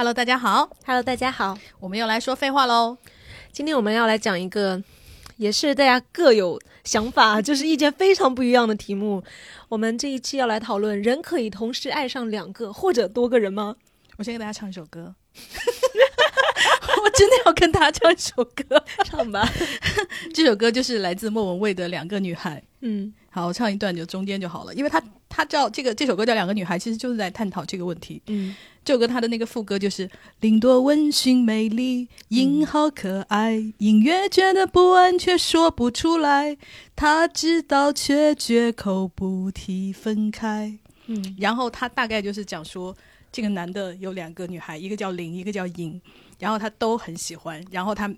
Hello，大家好，Hello，大家好，我们又来说废话喽。今天我们要来讲一个，也是大家各有想法，就是意见非常不一样的题目。我们这一期要来讨论：人可以同时爱上两个或者多个人吗？我先给大家唱一首歌。我真的要跟大家唱一首歌，唱吧。这首歌就是来自莫文蔚的《两个女孩》。嗯，好，我唱一段就中间就好了，因为他他叫这个这首歌叫《两个女孩》，其实就是在探讨这个问题。嗯。这首歌它的那个副歌就是“林多温驯美丽，影好可爱，隐约觉得不安，却说不出来。他知道，却绝口不提分开。”嗯，然后他大概就是讲说，这个男的有两个女孩，一个叫林，一个叫莹，然后他都很喜欢。然后他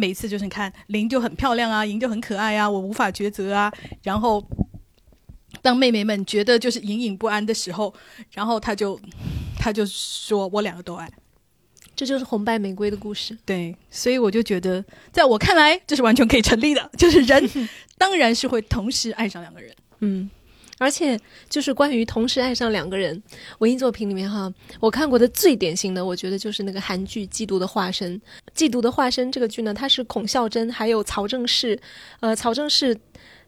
每次就是你看林就很漂亮啊，莹就很可爱啊，我无法抉择啊。然后当妹妹们觉得就是隐隐不安的时候，然后他就。他就说：“我两个都爱，这就是红白玫瑰的故事。”对，所以我就觉得，在我看来，这是完全可以成立的。就是人 当然是会同时爱上两个人，嗯，而且就是关于同时爱上两个人，文艺作品里面哈，我看过的最典型的，我觉得就是那个韩剧《嫉妒的化身》。《嫉妒的化身》这个剧呢，它是孔孝真还有曹正奭，呃，曹正奭。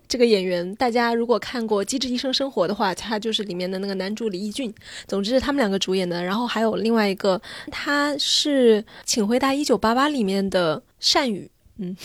这个演员，大家如果看过《机智医生生活》的话，他就是里面的那个男主李义俊。总之是他们两个主演的，然后还有另外一个，他是《请回答一九八八》里面的善宇。嗯，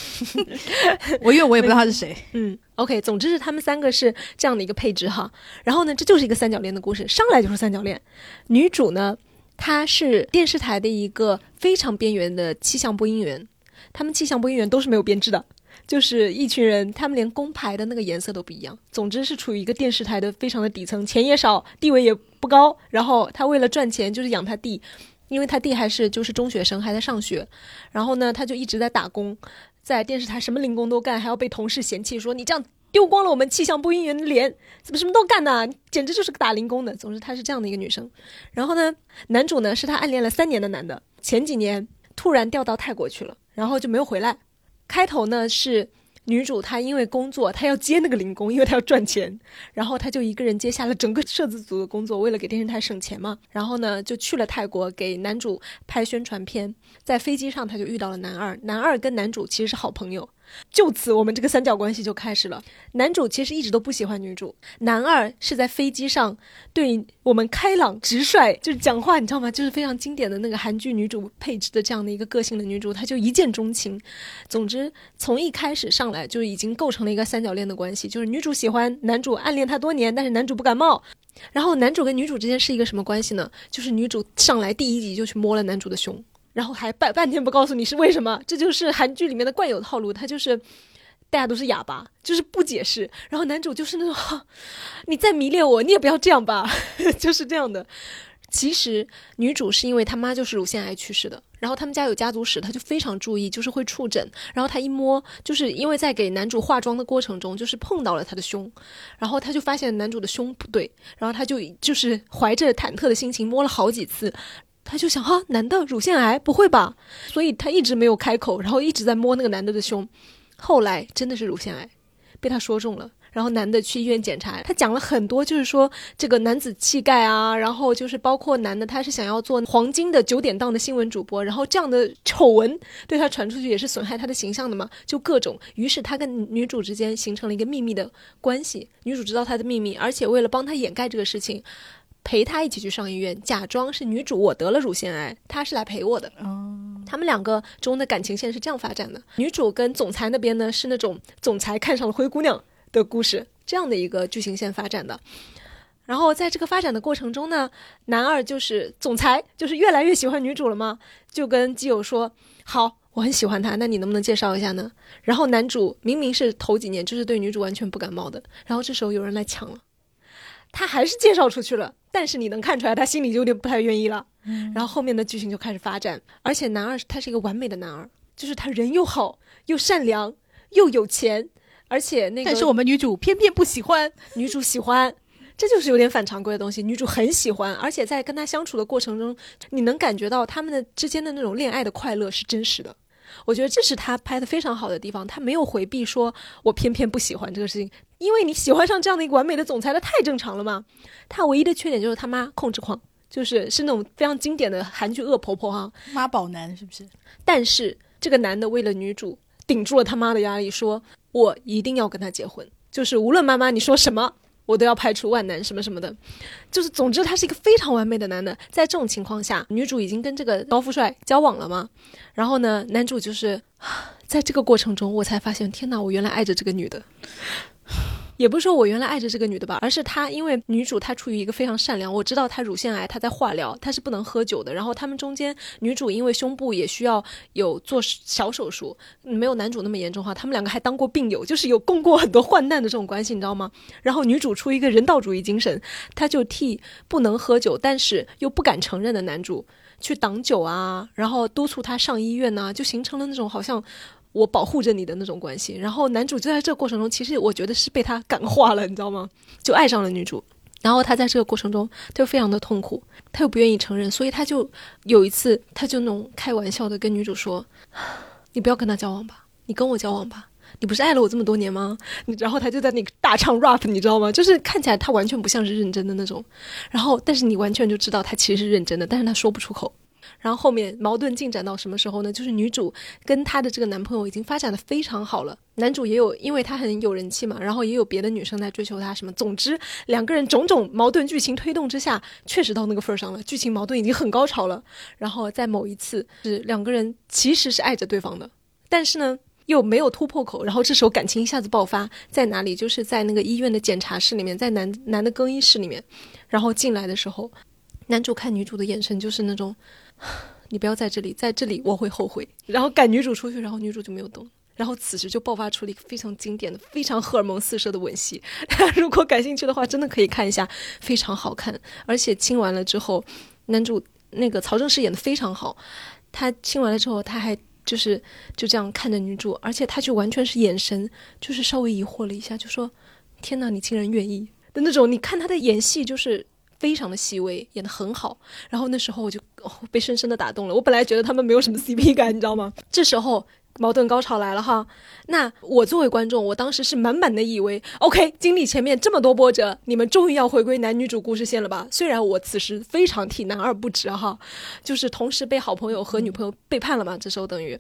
我因为我也不知道他是谁。嗯，OK，总之是他们三个是这样的一个配置哈。然后呢，这就是一个三角恋的故事，上来就是三角恋。女主呢，她是电视台的一个非常边缘的气象播音员，他们气象播音员都是没有编制的。就是一群人，他们连工牌的那个颜色都不一样。总之是处于一个电视台的非常的底层，钱也少，地位也不高。然后他为了赚钱，就是养他弟，因为他弟还是就是中学生，还在上学。然后呢，他就一直在打工，在电视台什么零工都干，还要被同事嫌弃说你这样丢光了我们气象播音员的脸，怎么什么都干呢？简直就是个打零工的。总之，她是这样的一个女生。然后呢，男主呢是她暗恋了三年的男的，前几年突然调到泰国去了，然后就没有回来。开头呢是女主，她因为工作，她要接那个零工，因为她要赚钱，然后她就一个人接下了整个摄制组的工作，为了给电视台省钱嘛。然后呢，就去了泰国给男主拍宣传片，在飞机上她就遇到了男二，男二跟男主其实是好朋友。就此，我们这个三角关系就开始了。男主其实一直都不喜欢女主，男二是在飞机上对我们开朗直率，就是讲话，你知道吗？就是非常经典的那个韩剧女主配置的这样的一个个性的女主，她就一见钟情。总之，从一开始上来就已经构成了一个三角恋的关系，就是女主喜欢男主，暗恋他多年，但是男主不感冒。然后男主跟女主之间是一个什么关系呢？就是女主上来第一集就去摸了男主的胸。然后还半半天不告诉你是为什么，这就是韩剧里面的惯有套路。他就是大家都是哑巴，就是不解释。然后男主就是那种，你再迷恋我，你也不要这样吧，就是这样的。其实女主是因为她妈就是乳腺癌去世的，然后他们家有家族史，她就非常注意，就是会触诊。然后她一摸，就是因为在给男主化妆的过程中，就是碰到了他的胸，然后她就发现男主的胸不对，然后她就就是怀着忐忑的心情摸了好几次。他就想哈，男的乳腺癌不会吧？所以他一直没有开口，然后一直在摸那个男的的胸。后来真的是乳腺癌，被他说中了。然后男的去医院检查，他讲了很多，就是说这个男子气概啊，然后就是包括男的他是想要做黄金的九点档的新闻主播，然后这样的丑闻对他传出去也是损害他的形象的嘛，就各种。于是他跟女主之间形成了一个秘密的关系，女主知道他的秘密，而且为了帮他掩盖这个事情。陪他一起去上医院，假装是女主，我得了乳腺癌，他是来陪我的。哦，他们两个中的感情线是这样发展的。女主跟总裁那边呢是那种总裁看上了灰姑娘的故事，这样的一个剧情线发展的。然后在这个发展的过程中呢，男二就是总裁，就是越来越喜欢女主了吗？就跟基友说：“好，我很喜欢她，那你能不能介绍一下呢？”然后男主明明是头几年就是对女主完全不感冒的，然后这时候有人来抢了。他还是介绍出去了，但是你能看出来，他心里就有点不太愿意了。然后后面的剧情就开始发展，而且男二他是一个完美的男二，就是他人又好又善良又有钱，而且那个但是我们女主偏偏不喜欢，女主喜欢，这就是有点反常规的东西。女主很喜欢，而且在跟他相处的过程中，你能感觉到他们的之间的那种恋爱的快乐是真实的。我觉得这是他拍的非常好的地方，他没有回避说我偏偏不喜欢这个事情。因为你喜欢上这样的一个完美的总裁，他太正常了嘛。他唯一的缺点就是他妈控制狂，就是是那种非常经典的韩剧恶婆婆哈。妈宝男是不是？但是这个男的为了女主顶住了他妈的压力，说我一定要跟他结婚，就是无论妈妈你说什么。我都要排除万难，什么什么的，就是总之他是一个非常完美的男的。在这种情况下，女主已经跟这个高富帅交往了嘛？然后呢，男主就是 在这个过程中，我才发现，天哪，我原来爱着这个女的。也不是说我原来爱着这个女的吧，而是她因为女主她处于一个非常善良，我知道她乳腺癌，她在化疗，她是不能喝酒的。然后他们中间女主因为胸部也需要有做小手术，没有男主那么严重哈。他们两个还当过病友，就是有共过很多患难的这种关系，你知道吗？然后女主出于一个人道主义精神，她就替不能喝酒但是又不敢承认的男主去挡酒啊，然后督促他上医院呐，就形成了那种好像。我保护着你的那种关系，然后男主就在这个过程中，其实我觉得是被他感化了，你知道吗？就爱上了女主，然后他在这个过程中，他就非常的痛苦，他又不愿意承认，所以他就有一次，他就那种开玩笑的跟女主说：“你不要跟他交往吧，你跟我交往吧，你不是爱了我这么多年吗？”然后他就在那个大唱 rap，你知道吗？就是看起来他完全不像是认真的那种，然后但是你完全就知道他其实是认真的，但是他说不出口。然后后面矛盾进展到什么时候呢？就是女主跟她的这个男朋友已经发展的非常好了，男主也有，因为他很有人气嘛，然后也有别的女生在追求他什么。总之，两个人种种矛盾剧情推动之下，确实到那个份儿上了，剧情矛盾已经很高潮了。然后在某一次，是两个人其实是爱着对方的，但是呢又没有突破口。然后这时候感情一下子爆发，在哪里？就是在那个医院的检查室里面，在男男的更衣室里面。然后进来的时候，男主看女主的眼神就是那种。你不要在这里，在这里我会后悔。然后赶女主出去，然后女主就没有动。然后此时就爆发出了一个非常经典的、非常荷尔蒙四射的吻戏。如果感兴趣的话，真的可以看一下，非常好看。而且亲完了之后，男主那个曹正奭演的非常好。他亲完了之后，他还就是就这样看着女主，而且他就完全是眼神，就是稍微疑惑了一下，就说：“天哪，你竟然愿意的那种。”你看他的演戏就是。非常的细微，演得很好。然后那时候我就被深深的打动了。我本来觉得他们没有什么 CP 感，你知道吗？这时候矛盾高潮来了哈。那我作为观众，我当时是满满的以为，OK，经历前面这么多波折，你们终于要回归男女主故事线了吧？虽然我此时非常替男二不值哈，就是同时被好朋友和女朋友背叛了嘛。这时候等于，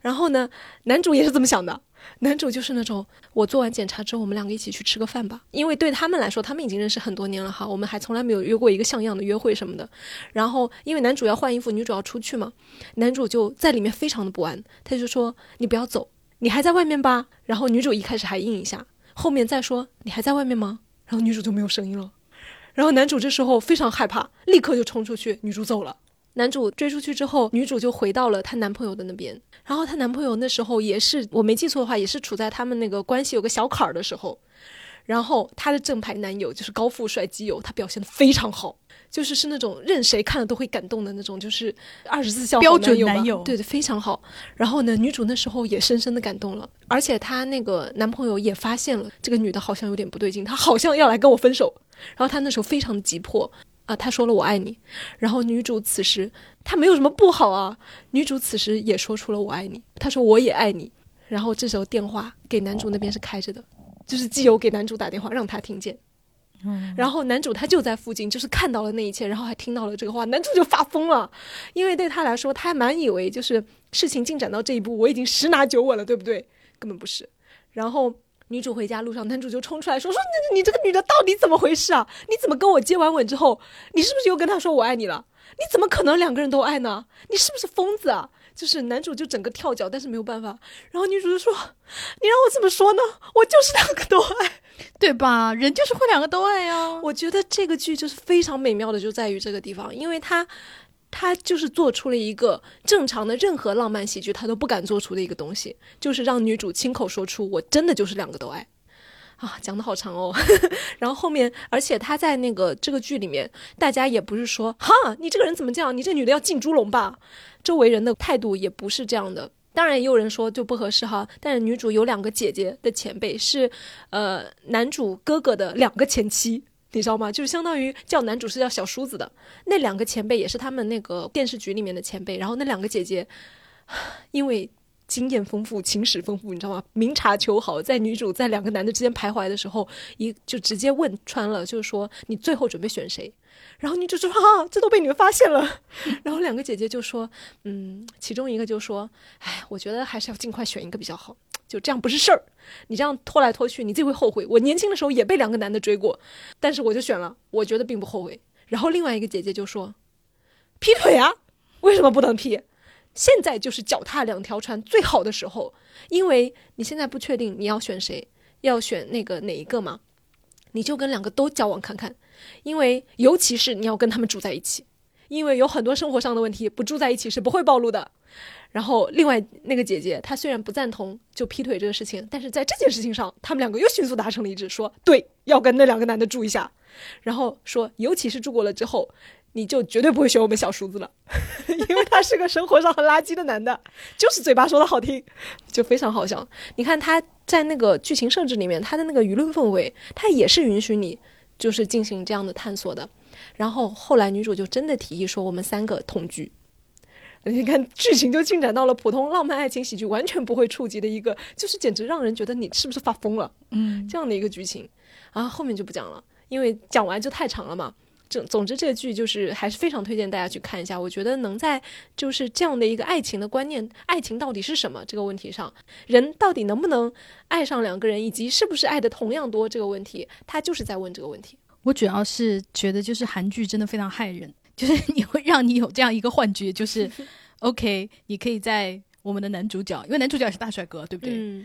然后呢，男主也是这么想的。男主就是那种，我做完检查之后，我们两个一起去吃个饭吧。因为对他们来说，他们已经认识很多年了哈，我们还从来没有约过一个像样的约会什么的。然后，因为男主要换衣服，女主要出去嘛，男主就在里面非常的不安，他就说：“你不要走，你还在外面吧。”然后女主一开始还应一下，后面再说：“你还在外面吗？”然后女主就没有声音了。然后男主这时候非常害怕，立刻就冲出去，女主走了。男主追出去之后，女主就回到了她男朋友的那边。然后她男朋友那时候也是，我没记错的话，也是处在他们那个关系有个小坎儿的时候。然后她的正牌男友就是高富帅基友，他表现的非常好，就是是那种任谁看了都会感动的那种，就是二十四孝标准男友，对对，非常好。然后呢，女主那时候也深深的感动了，而且她那个男朋友也发现了这个女的好像有点不对劲，她好像要来跟我分手。然后她那时候非常的急迫。啊，他说了我爱你，然后女主此时她没有什么不好啊，女主此时也说出了我爱你，她说我也爱你，然后这时候电话给男主那边是开着的，就是基友给男主打电话让他听见，嗯，然后男主他就在附近，就是看到了那一切，然后还听到了这个话，男主就发疯了，因为对他来说他还蛮以为就是事情进展到这一步我已经十拿九稳了，对不对？根本不是，然后。女主回家路上，男主就冲出来说：“说你你这个女的到底怎么回事啊？你怎么跟我接完吻之后，你是不是又跟他说我爱你了？你怎么可能两个人都爱呢？你是不是疯子啊？”就是男主就整个跳脚，但是没有办法。然后女主就说：“你让我怎么说呢？我就是两个都爱，对吧？人就是会两个都爱呀。”我觉得这个剧就是非常美妙的，就在于这个地方，因为它。他就是做出了一个正常的任何浪漫喜剧他都不敢做出的一个东西，就是让女主亲口说出“我真的就是两个都爱”，啊，讲的好长哦。然后后面，而且他在那个这个剧里面，大家也不是说“哈，你这个人怎么这样？你这女的要进猪笼吧？”周围人的态度也不是这样的。当然也有人说就不合适哈。但是女主有两个姐姐的前辈是，呃，男主哥哥的两个前妻。你知道吗？就是相当于叫男主是叫小叔子的那两个前辈，也是他们那个电视剧里面的前辈。然后那两个姐姐，因为经验丰富、情史丰富，你知道吗？明察秋毫，在女主在两个男的之间徘徊的时候，一就直接问穿了，就是说你最后准备选谁？然后女主就说啊，这都被你们发现了。然后两个姐姐就说，嗯，其中一个就说，哎，我觉得还是要尽快选一个比较好，就这样不是事儿。你这样拖来拖去，你自己会后悔。我年轻的时候也被两个男的追过，但是我就选了，我觉得并不后悔。然后另外一个姐姐就说，劈腿啊，为什么不能劈？现在就是脚踏两条船最好的时候，因为你现在不确定你要选谁，要选那个哪一个嘛，你就跟两个都交往看看，因为尤其是你要跟他们住在一起，因为有很多生活上的问题不住在一起是不会暴露的。然后另外那个姐姐她虽然不赞同就劈腿这个事情，但是在这件事情上，他们两个又迅速达成了一致，说对要跟那两个男的住一下，然后说尤其是住过了之后。你就绝对不会选我们小叔子了，因为他是个生活上很垃圾的男的，就是嘴巴说的好听，就非常好笑。你看他在那个剧情设置里面，他的那个舆论氛围，他也是允许你就是进行这样的探索的。然后后来女主就真的提议说，我们三个同居。你看剧情就进展到了普通浪漫爱情喜剧完全不会触及的一个，就是简直让人觉得你是不是发疯了？嗯，这样的一个剧情啊，后面就不讲了，因为讲完就太长了嘛。总总之，这个剧就是还是非常推荐大家去看一下。我觉得能在就是这样的一个爱情的观念，爱情到底是什么这个问题上，人到底能不能爱上两个人，以及是不是爱的同样多这个问题，他就是在问这个问题。我主要是觉得，就是韩剧真的非常害人，就是 你会让你有这样一个幻觉，就是 OK，你可以在我们的男主角，因为男主角也是大帅哥，对不对？嗯，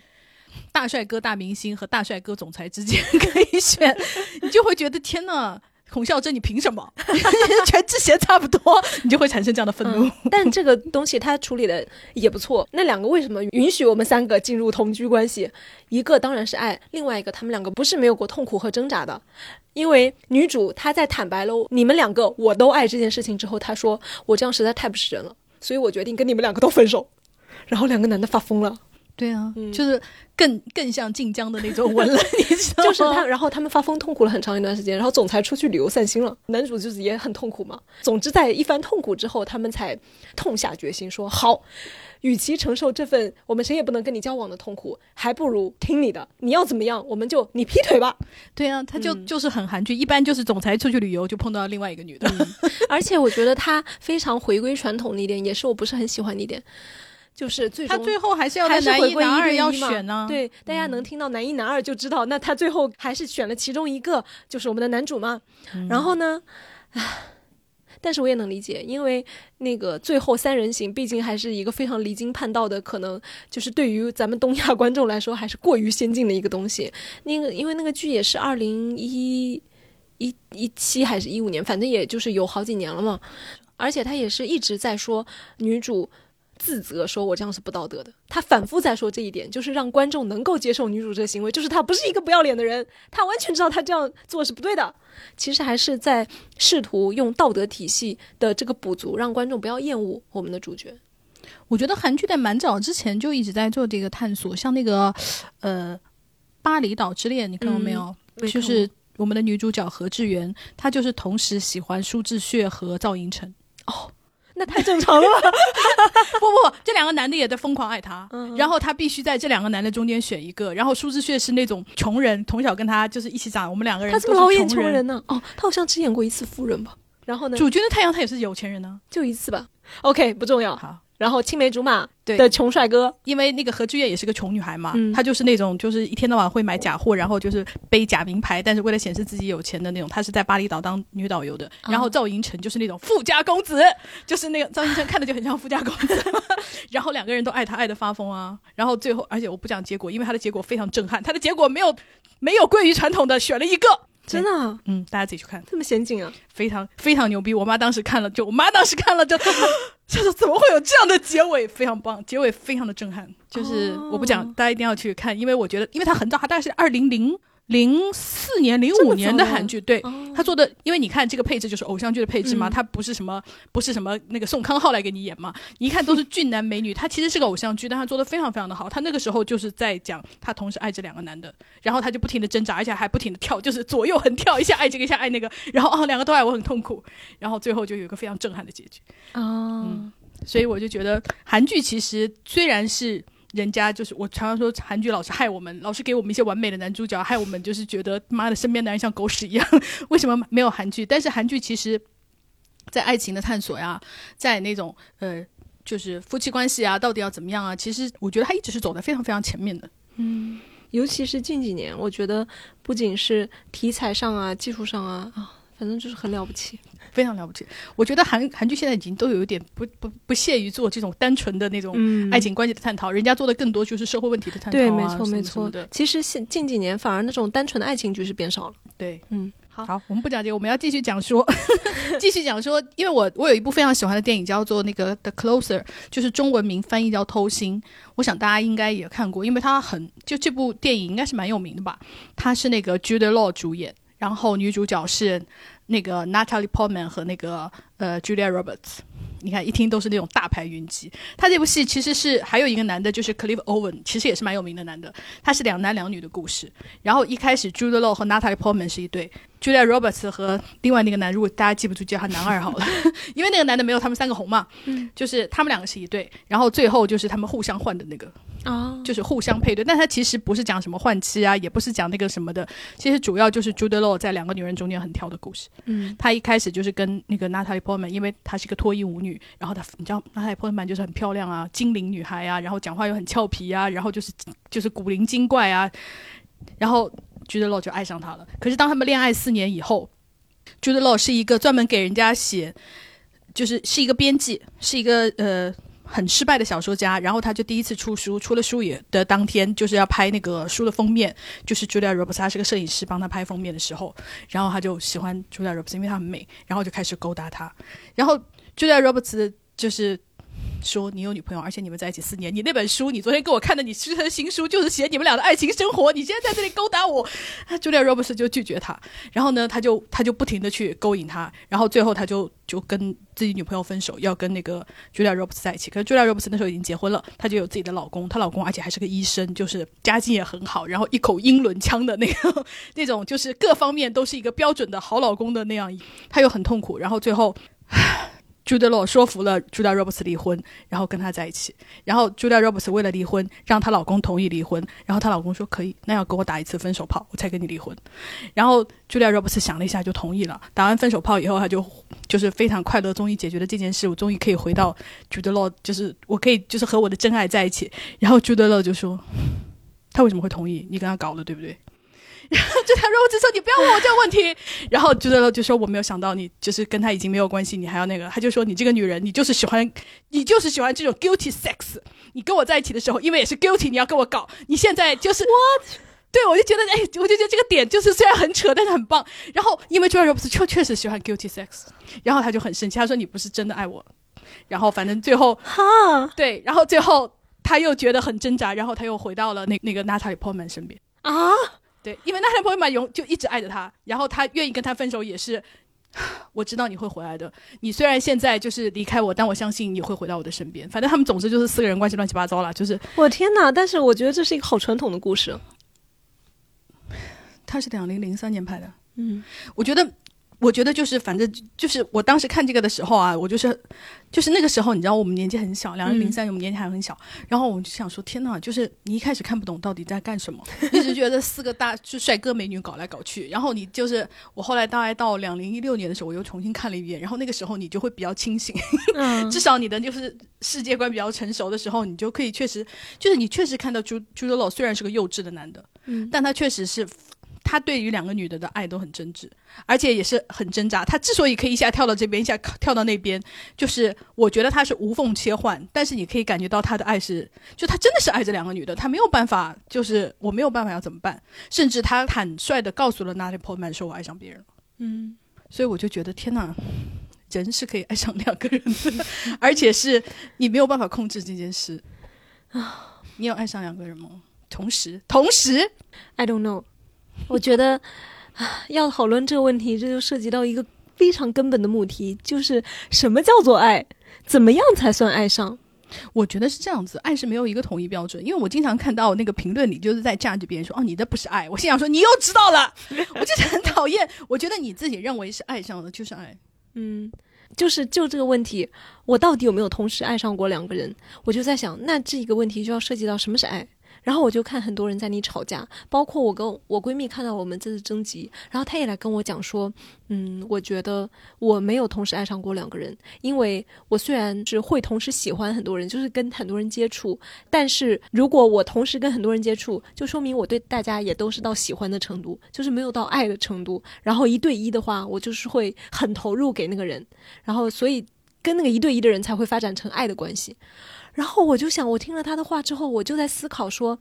大帅哥、大明星和大帅哥总裁之间 可以选，你就会觉得天呐，孔孝真，你凭什么跟？全智贤差不多，你就会产生这样的愤怒。但这个东西他处理的也不错。那两个为什么允许我们三个进入同居关系？一个当然是爱，另外一个他们两个不是没有过痛苦和挣扎的。因为女主她在坦白了你们两个我都爱这件事情之后，她说我这样实在太不是人了，所以我决定跟你们两个都分手。然后两个男的发疯了。对啊，嗯就是更更像晋江的那种文了，你知道吗？就是他，然后他们发疯痛苦了很长一段时间，然后总裁出去旅游散心了，男主就是也很痛苦嘛。总之，在一番痛苦之后，他们才痛下决心说：好，与其承受这份我们谁也不能跟你交往的痛苦，还不如听你的，你要怎么样，我们就你劈腿吧。对啊，他就、嗯就是很韩剧，一般就是总裁出去旅游就碰到另外一个女的，而且我觉得他非常回归传统的一点，也是我不是很喜欢的一点，就是最终他最后还是要还在男一是回归一男二要对一嘛选呢、对，大家能听到男一男二就知道，那他最后还是选了其中一个，就是我们的男主嘛。然后呢，唉，但是我也能理解，因为那个最后三人行毕竟还是一个非常离经叛道的，可能就是对于咱们东亚观众来说还是过于先进的一个东西。那个因为那个剧也是二零一一一七还是一五年，反正也就是有好几年了嘛。而且他也是一直在说女主自责，说我这样是不道德的。他反复在说这一点，就是让观众能够接受女主这个行为，就是她不是一个不要脸的人，她完全知道她这样做是不对的。其实还是在试图用道德体系的这个补足，让观众不要厌恶我们的主角。我觉得韩剧在蛮早之前就一直在做这个探索，像那个呃《巴厘岛之恋》，你看过没有？就是我们的女主角何志源，她就是同时喜欢舒志煦和赵寅成。那太正常了吧？不不不，这两个男的也在疯狂爱她，嗯然后她必须在这两个男的中间选一个。然后舒志炫是那种穷人，从小跟他就是一起长，我们两个人他怎么老演穷穷人呢？哦，他好像只演过一次夫人吧？然后呢，主角的太阳他也是有钱人呢、就一次吧。OK，不重要。好，然后青梅竹马对的穷帅哥，因为那个何志远也是个穷女孩嘛，嗯她就是那种就是一天到晚会买假货，然后就是背假名牌，但是为了显示自己有钱的那种。她是在巴厘岛当女导游的。然后赵寅成就是那种富家公子，就是那个赵寅成看着就很像富家公子。然后两个人都爱他爱的发疯啊。然后最后，而且我不讲结果，因为他的结果非常震撼，他的结果没有没有归于传统的选了一个。真的啊嗯，大家自己去看，这么先进啊？非常非常牛逼。我妈当时看了，就我妈当时看了就，就是怎么会有这样的结尾，非常棒，结尾非常的震撼。就是哦我不讲，大家一定要去看，因为我觉得，因为它很早，它大概是二零零零四年、零五年的韩剧，对。哦他做的，因为你看这个配置就是偶像剧的配置嘛，嗯它不是什么不是什么那个宋康昊来给你演嘛，你一看都是俊男美女，他其实是个偶像剧，但他做的非常非常的好。他那个时候就是在讲他同时爱这两个男的，然后他就不停的挣扎，而且还不停的跳，就是左右横跳，一下爱这个一下爱那个，然后哦两个都爱我很痛苦，然后最后就有一个非常震撼的结局。哦，所以我就觉得韩剧其实虽然是人家就是我常常说韩剧老是害我们，老是给我们一些完美的男主角，害我们就是觉得妈的身边男人像狗屎一样。为什么没有韩剧？但是韩剧其实，在爱情的探索呀，在那种呃，就是夫妻关系啊，到底要怎么样啊？其实我觉得他一直是走在非常非常前面的。嗯，尤其是近几年，我觉得不仅是题材上啊、技术上啊啊，反正就是很了不起。非常了不起，我觉得韩韩剧现在已经都有一点不不不屑于做这种单纯的那种爱情关系的探讨，人家做的更多就是社会问题的探讨。对，没错没错的。其实现近几年反而那种单纯的爱情剧是变少了。对，嗯，好，好，我们不讲这个，我们要继续讲说，继续讲说，因为我我有一部非常喜欢的电影叫做那个《The Closer》，就是中文名翻译叫《偷心》，我想大家应该也看过，因为它很就这部电影应该是蛮有名的吧，它是那个 Jude Law 主演，然后女主角是。那个 Natalie Portman 和那个呃 Julia Roberts，你看一听都是那种大牌云集。他这部戏其实是还有一个男的，就是 Clive Owen，其实也是蛮有名的男的。他是两男两女的故事。然后一开始 Julia Law 和 Natalie Portman 是一对，Julia Roberts 和另外那个男，如果大家记不住，叫他男二好了，因为那个男的没有他们三个红嘛。嗯，就是他们两个是一对，然后最后就是他们互相换的那个。啊，就是互相配对，但他其实不是讲什么换妻啊，也不是讲那个什么的，其实主要就是 Jude Law 在两个女人中间很挑的故事。嗯，他一开始就是跟那个 Natalie Portman，因为她是一个脱衣舞女，然后她你知道 Natalie Portman 就是很漂亮啊，精灵女孩啊，然后讲话又很俏皮啊，然后就是就是古灵精怪啊，然后 Jude Law 就爱上他了。可是当他们恋爱四年以后，Jude Law 是一个专门给人家写，就是是一个编辑，是一个呃。很失败的小说家，然后他就第一次出书，出了书也的当天就是要拍那个书的封面，就是 Julia Roberts，他是个摄影师，帮他拍封面的时候，然后他就喜欢 Julia Roberts，因为她很美，然后就开始勾搭她，然后 Julia Roberts 就是。说你有女朋友，而且你们在一起四年。你那本书，你昨天给我看的，你出的新书就是写你们俩的爱情生活。你现在在这里勾搭我，Julia Roberts 就拒绝他。然后呢，他就他就不停的去勾引他，然后最后他就就跟自己女朋友分手，要跟那个 Julia Roberts 在一起。可是 Julia Roberts 那时候已经结婚了，她就有自己的老公，她老公而且还是个医生，就是家境也很好，然后一口英伦腔的那个 那种，就是各方面都是一个标准的好老公的那样。他又很痛苦，然后最后。德洛说服了朱达·罗伯茨离婚，然后跟他在一起。然后朱达·罗伯茨为了离婚，让她老公同意离婚。然后她老公说可以，那要给我打一次分手炮，我才跟你离婚。然后朱达·罗伯茨想了一下，就同意了。打完分手炮以后，他就就是非常快乐，终于解决了这件事。我终于可以回到朱德洛，就是我可以就是和我的真爱在一起。然后朱德洛就说，他为什么会同意？你跟他搞的，对不对？然后 就他说：“我只说你不要问我这个问题。”然后朱德勒就说：“我没有想到你就是跟他已经没有关系，你还要那个。”他就说：“你这个女人，你就是喜欢，你就是喜欢这种 guilty sex。你跟我在一起的时候，因为也是 guilty，你要跟我搞。你现在就是 what，对我就觉得，哎，我就觉得这个点就是虽然很扯，但是很棒。然后因为朱德勒不是确确实喜欢 guilty sex，然后他就很生气，他说：“你不是真的爱我。”然后反正最后哈，对，然后最后他又觉得很挣扎，然后他又回到了那那个 Natalie Portman 身边啊。对，因为那些朋友嘛，永就一直爱着他，然后他愿意跟他分手，也是 我知道你会回来的。你虽然现在就是离开我，但我相信你会回到我的身边。反正他们总之就是四个人关系乱七八糟了，就是我天哪！但是我觉得这是一个好传统的故事。他是两零零三年拍的，嗯，我觉得。我觉得就是，反正就是我当时看这个的时候啊，我就是，就是那个时候，你知道我们年纪很小，两零零三，我们年纪还很小，然后我们就想说，天呐，就是你一开始看不懂到底在干什么，一直觉得四个大就帅哥美女搞来搞去，然后你就是我后来大概到两零一六年的时候，我又重新看了一遍，然后那个时候你就会比较清醒，至少你的就是世界观比较成熟的时候，你就可以确实就是你确实看到朱朱德老虽然是个幼稚的男的，嗯，但他确实是。他对于两个女的的爱都很真挚，而且也是很挣扎。他之所以可以一下跳到这边，一下跳到那边，就是我觉得他是无缝切换。但是你可以感觉到他的爱是，就他真的是爱这两个女的，他没有办法，就是我没有办法要怎么办。甚至他坦率的告诉了 Natalie Portman 说：“我爱上别人了。”嗯，所以我就觉得天哪，人是可以爱上两个人的，而且是你没有办法控制这件事啊。你有爱上两个人吗？同时，同时，I don't know。我觉得，要讨论这个问题，这就涉及到一个非常根本的母题，就是什么叫做爱？怎么样才算爱上？我觉得是这样子，爱是没有一个统一标准。因为我经常看到那个评论里，就是在站着别人说：“哦，你的不是爱。”我心想说：“你又知道了。”我就是很讨厌。我觉得你自己认为是爱上的，就是爱。嗯，就是就这个问题，我到底有没有同时爱上过两个人？我就在想，那这个问题就要涉及到什么是爱。然后我就看很多人在那吵架，包括我跟我闺蜜看到我们这次征集，然后她也来跟我讲说，嗯，我觉得我没有同时爱上过两个人，因为我虽然是会同时喜欢很多人，就是跟很多人接触，但是如果我同时跟很多人接触，就说明我对大家也都是到喜欢的程度，就是没有到爱的程度。然后一对一的话，我就是会很投入给那个人，然后所以跟那个一对一的人才会发展成爱的关系。然后我就想，我听了他的话之后，我就在思考说，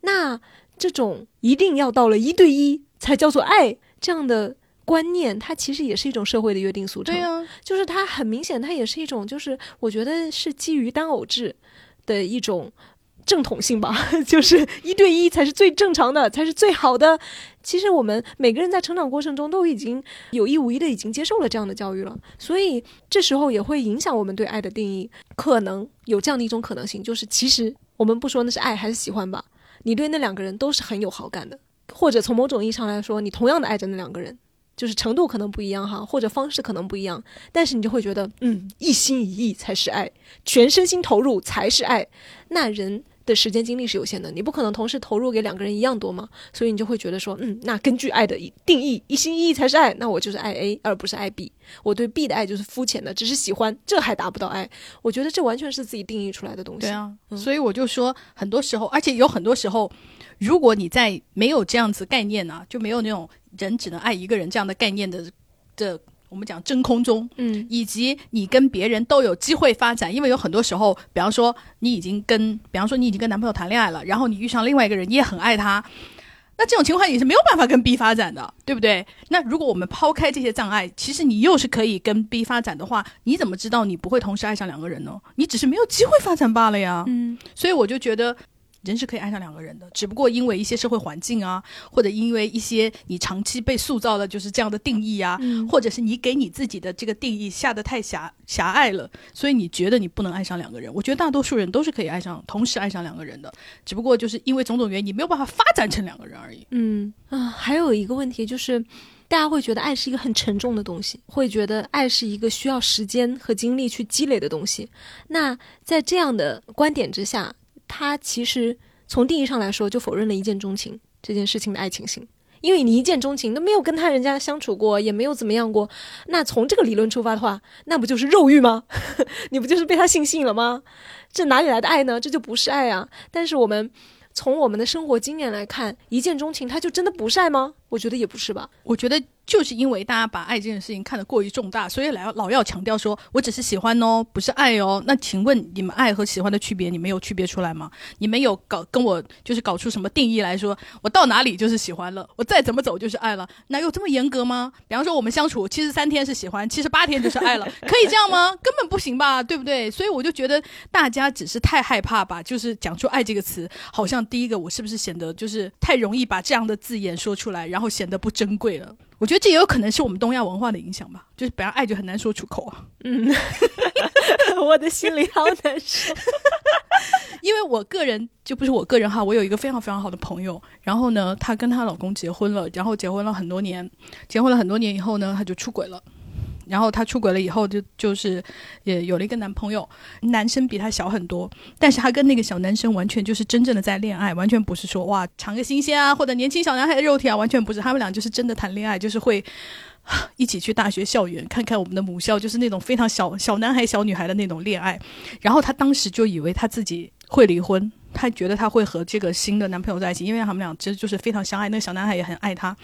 那这种一定要到了一对一才叫做爱这样的观念，它其实也是一种社会的约定俗成。对啊，就是它很明显，它也是一种，就是我觉得是基于单偶制的一种。正统性吧，就是一对一才是最正常的，才是最好的。其实我们每个人在成长过程中都已经有意无意的已经接受了这样的教育了，所以这时候也会影响我们对爱的定义。可能有这样的一种可能性，就是其实我们不说那是爱还是喜欢吧，你对那两个人都是很有好感的，或者从某种意义上来说，你同样的爱着那两个人，就是程度可能不一样哈，或者方式可能不一样，但是你就会觉得，嗯，一心一意才是爱，全身心投入才是爱。那人。的时间精力是有限的，你不可能同时投入给两个人一样多嘛，所以你就会觉得说，嗯，那根据爱的定义，一心一意才是爱，那我就是爱 A 而不是爱 B，我对 B 的爱就是肤浅的，只是喜欢，这还达不到爱。我觉得这完全是自己定义出来的东西。对啊，所以我就说，很多时候，而且有很多时候，如果你在没有这样子概念呢，就没有那种人只能爱一个人这样的概念的的。我们讲真空中，嗯，以及你跟别人都有机会发展，因为有很多时候，比方说你已经跟，比方说你已经跟男朋友谈恋爱了，然后你遇上另外一个人，你也很爱他，那这种情况你是没有办法跟 B 发展的，对不对？那如果我们抛开这些障碍，其实你又是可以跟 B 发展的话，你怎么知道你不会同时爱上两个人呢？你只是没有机会发展罢了呀。嗯，所以我就觉得。人是可以爱上两个人的，只不过因为一些社会环境啊，或者因为一些你长期被塑造的就是这样的定义啊，或者是你给你自己的这个定义下的太狭狭隘了，所以你觉得你不能爱上两个人。我觉得大多数人都是可以爱上，同时爱上两个人的，只不过就是因为种种原因你没有办法发展成两个人而已。嗯啊，还有一个问题就是，大家会觉得爱是一个很沉重的东西，会觉得爱是一个需要时间和精力去积累的东西。那在这样的观点之下。他其实从定义上来说，就否认了一见钟情这件事情的爱情性，因为你一见钟情都没有跟他人家相处过，也没有怎么样过。那从这个理论出发的话，那不就是肉欲吗？你不就是被他性吸引了吗？这哪里来的爱呢？这就不是爱啊！但是我们从我们的生活经验来看，一见钟情，他就真的不是爱吗？我觉得也不是吧。我觉得。就是因为大家把爱这件事情看得过于重大，所以老老要强调说，我只是喜欢哦，不是爱哦。那请问你们爱和喜欢的区别，你们有区别出来吗？你们有搞跟我就是搞出什么定义来说，我到哪里就是喜欢了，我再怎么走就是爱了？哪有这么严格吗？比方说我们相处七十三天是喜欢，七十八天就是爱了，可以这样吗？根本不行吧，对不对？所以我就觉得大家只是太害怕吧，就是讲出爱这个词，好像第一个我是不是显得就是太容易把这样的字眼说出来，然后显得不珍贵了。我觉得这也有可能是我们东亚文化的影响吧，就是本来爱就很难说出口啊。嗯，我的心里好难受。因为我个人就不是我个人哈，我有一个非常非常好的朋友，然后呢，她跟她老公结婚了，然后结婚了很多年，结婚了很多年以后呢，她就出轨了。然后她出轨了以后，就就是也有了一个男朋友，男生比她小很多，但是她跟那个小男生完全就是真正的在恋爱，完全不是说哇尝个新鲜啊，或者年轻小男孩的肉体啊，完全不是，他们俩就是真的谈恋爱，就是会一起去大学校园看看我们的母校，就是那种非常小小男孩小女孩的那种恋爱。然后她当时就以为她自己会离婚，她觉得她会和这个新的男朋友在一起，因为他们俩其实就是非常相爱，那个小男孩也很爱她。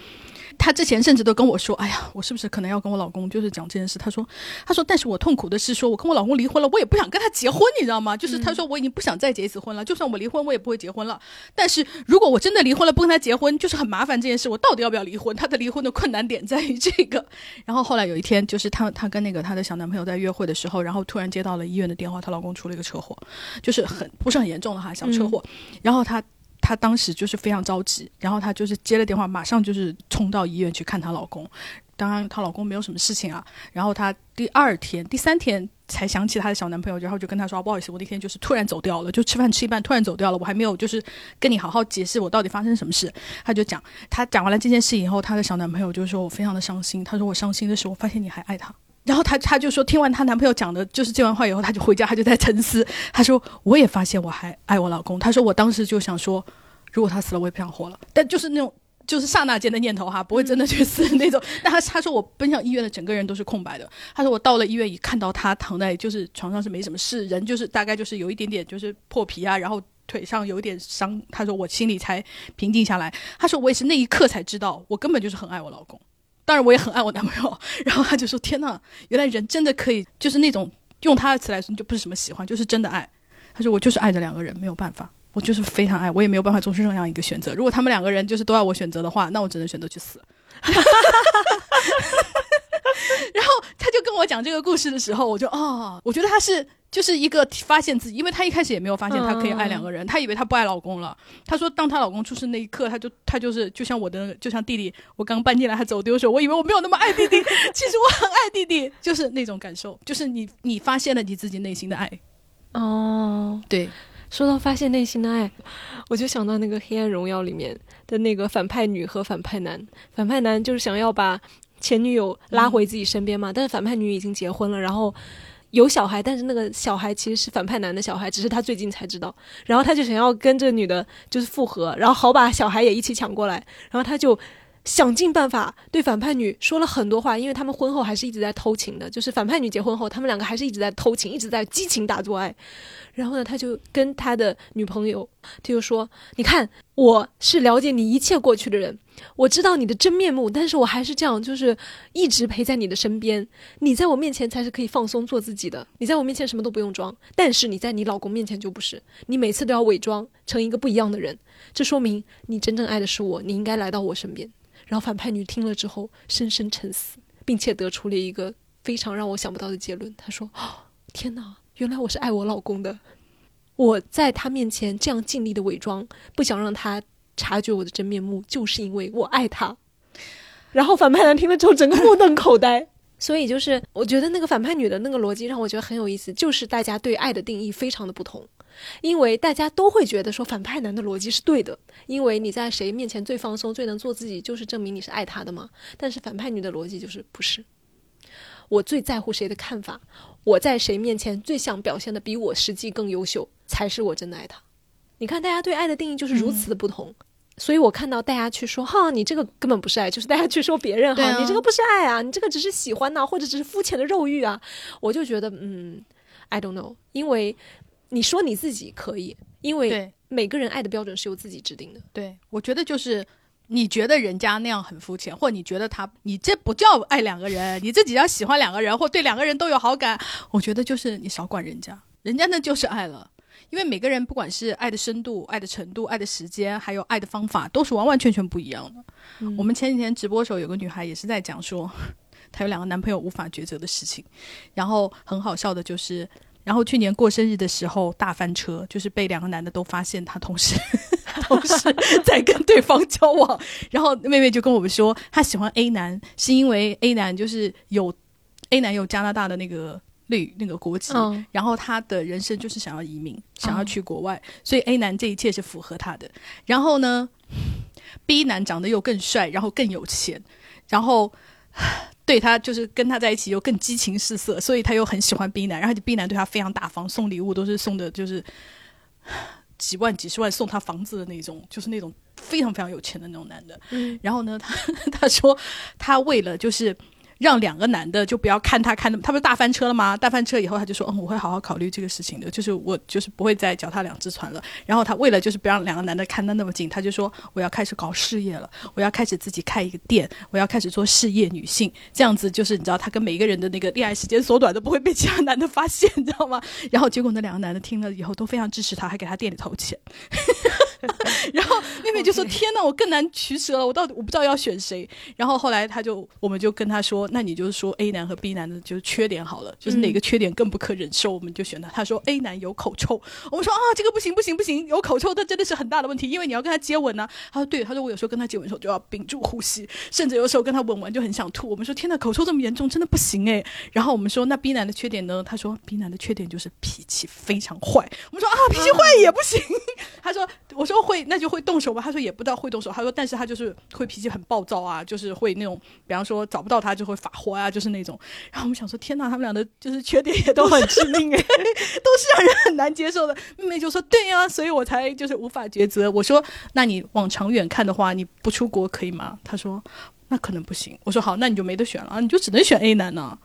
她之前甚至都跟我说：“哎呀，我是不是可能要跟我老公就是讲这件事？”她说：“她说，但是我痛苦的是，说我跟我老公离婚了，我也不想跟他结婚，你知道吗？就是她说我已经不想再结一次婚了，就算我离婚，我也不会结婚了。但是如果我真的离婚了，不跟他结婚，就是很麻烦这件事。我到底要不要离婚？她的离婚的困难点在于这个。然后后来有一天，就是她她跟那个她的小男朋友在约会的时候，然后突然接到了医院的电话，她老公出了一个车祸，就是很不是很严重的哈小车祸。然后她。她当时就是非常着急，然后她就是接了电话，马上就是冲到医院去看她老公。当然，她老公没有什么事情啊。然后她第二天、第三天才想起她的小男朋友，然后就跟他说：“不好意思，我那天就是突然走掉了，就吃饭吃一半突然走掉了，我还没有就是跟你好好解释我到底发生什么事。”她就讲，她讲完了这件事以后，她的小男朋友就说我非常的伤心。她说我伤心的是我发现你还爱他。然后她她就说，听完她男朋友讲的就是这番话以后，她就回家，她就在沉思。她说，我也发现我还爱我老公。她说，我当时就想说，如果他死了，我也不想活了。但就是那种。就是刹那间的念头哈，不会真的去死那种。但他他说我奔向医院的整个人都是空白的。他说我到了医院一看到他躺在就是床上是没什么事，人就是大概就是有一点点就是破皮啊，然后腿上有一点伤。他说我心里才平静下来。他说我也是那一刻才知道，我根本就是很爱我老公，当然我也很爱我男朋友。然后他就说天呐，原来人真的可以就是那种用他的词来说，就不是什么喜欢，就是真的爱。他说我就是爱着两个人，没有办法。我就是非常爱，我也没有办法做出这样一个选择。如果他们两个人就是都要我选择的话，那我只能选择去死。然后他就跟我讲这个故事的时候，我就哦，我觉得他是就是一个发现自己，因为他一开始也没有发现他可以爱两个人，他以为他不爱老公了。他说，当她老公出事那一刻，他就他就是就像我的，就像弟弟，我刚搬进来他走丢的时候，我以为我没有那么爱弟弟，其实我很爱弟弟，就是那种感受，就是你你发现了你自己内心的爱。哦，对。说到发现内心的爱，我就想到那个《黑暗荣耀》里面的那个反派女和反派男。反派男就是想要把前女友拉回自己身边嘛，但是反派女已经结婚了，然后有小孩，但是那个小孩其实是反派男的小孩，只是他最近才知道。然后他就想要跟这个女的就是复合，然后好把小孩也一起抢过来。然后他就想尽办法对反派女说了很多话，因为他们婚后还是一直在偷情的，就是反派女结婚后，他们两个还是一直在偷情，一直在激情打做爱。然后呢，他就跟他的女朋友，他就说：“你看，我是了解你一切过去的人，我知道你的真面目，但是我还是这样，就是一直陪在你的身边。你在我面前才是可以放松做自己的，你在我面前什么都不用装。但是你在你老公面前就不是，你每次都要伪装成一个不一样的人。这说明你真正爱的是我，你应该来到我身边。”然后反派女听了之后，深深沉思，并且得出了一个非常让我想不到的结论。她说：“哦，天哪！”原来我是爱我老公的，我在他面前这样尽力的伪装，不想让他察觉我的真面目，就是因为我爱他。然后反派男听了之后，整个目瞪口呆。所以就是，我觉得那个反派女的那个逻辑让我觉得很有意思，就是大家对爱的定义非常的不同。因为大家都会觉得说反派男的逻辑是对的，因为你在谁面前最放松、最能做自己，就是证明你是爱他的嘛。但是反派女的逻辑就是不是。我最在乎谁的看法，我在谁面前最想表现的比我实际更优秀，才是我真的爱他。你看，大家对爱的定义就是如此的不同，所以我看到大家去说哈，你这个根本不是爱，就是大家去说别人哈，你这个不是爱啊，你这个只是喜欢呐，或者只是肤浅的肉欲啊，我就觉得嗯，I don't know，因为你说你自己可以，因为每个人爱的标准是由自己制定的。对，我觉得就是。你觉得人家那样很肤浅，或你觉得他，你这不叫爱两个人，你自己要喜欢两个人，或对两个人都有好感，我觉得就是你少管人家，人家那就是爱了。因为每个人不管是爱的深度、爱的程度、爱的时间，还有爱的方法，都是完完全全不一样的。我们前几天直播的时候，有个女孩也是在讲说，她有两个男朋友无法抉择的事情，然后很好笑的就是。然后去年过生日的时候大翻车，就是被两个男的都发现他同时 同时在跟对方交往。然后妹妹就跟我们说，她喜欢 A 男是因为 A 男就是有 A 男有加拿大的那个绿那个国籍，然后他的人生就是想要移民，想要去国外，所以 A 男这一切是符合他的。然后呢，B 男长得又更帅，然后更有钱，然后。对他就是跟他在一起又更激情四射，所以他又很喜欢 B 男，然后就 B 男对他非常大方，送礼物都是送的，就是几万几十万送他房子的那种，就是那种非常非常有钱的那种男的。然后呢，他他说他为了就是。让两个男的就不要看他看的，他不是大翻车了吗？大翻车以后，他就说：“嗯，我会好好考虑这个事情的，就是我就是不会再脚踏两只船了。”然后他为了就是不让两个男的看得那么近，他就说：“我要开始搞事业了，我要开始自己开一个店，我要开始做事业女性。这样子就是你知道，他跟每一个人的那个恋爱时间缩短，都不会被其他男的发现，你知道吗？”然后结果那两个男的听了以后都非常支持他，还给他店里投钱。然后妹妹就说：“天哪，我更难取舍了，我到底我不知道要选谁。”然后后来他就我们就跟他说。那你就是说 A 男和 B 男的就是缺点好了，就是哪个缺点更不可忍受，我们就选他。他说 A 男有口臭，我们说啊这个不行不行不行，有口臭，这真的是很大的问题，因为你要跟他接吻呢。他说对，他说我有时候跟他接吻的时候就要屏住呼吸，甚至有时候跟他吻完就很想吐。我们说天呐，口臭这么严重，真的不行哎。然后我们说那 B 男的缺点呢？他说 B 男的缺点就是脾气非常坏。我们说啊脾气坏也不行，他说我说会那就会动手吧，他说也不知道会动手，他说但是他就是会脾气很暴躁啊，就是会那种，比方说找不到他就会发火啊，就是那种。然后我们想说天哪，他们俩的就是缺点也都很致命哎，都是让人很难接受的。妹妹就说对呀，所以我才就是无法抉择。我说那你往长远看的话，你不出国可以吗？他说那可能不行。我说好，那你就没得选了，你就只能选 A 男呢。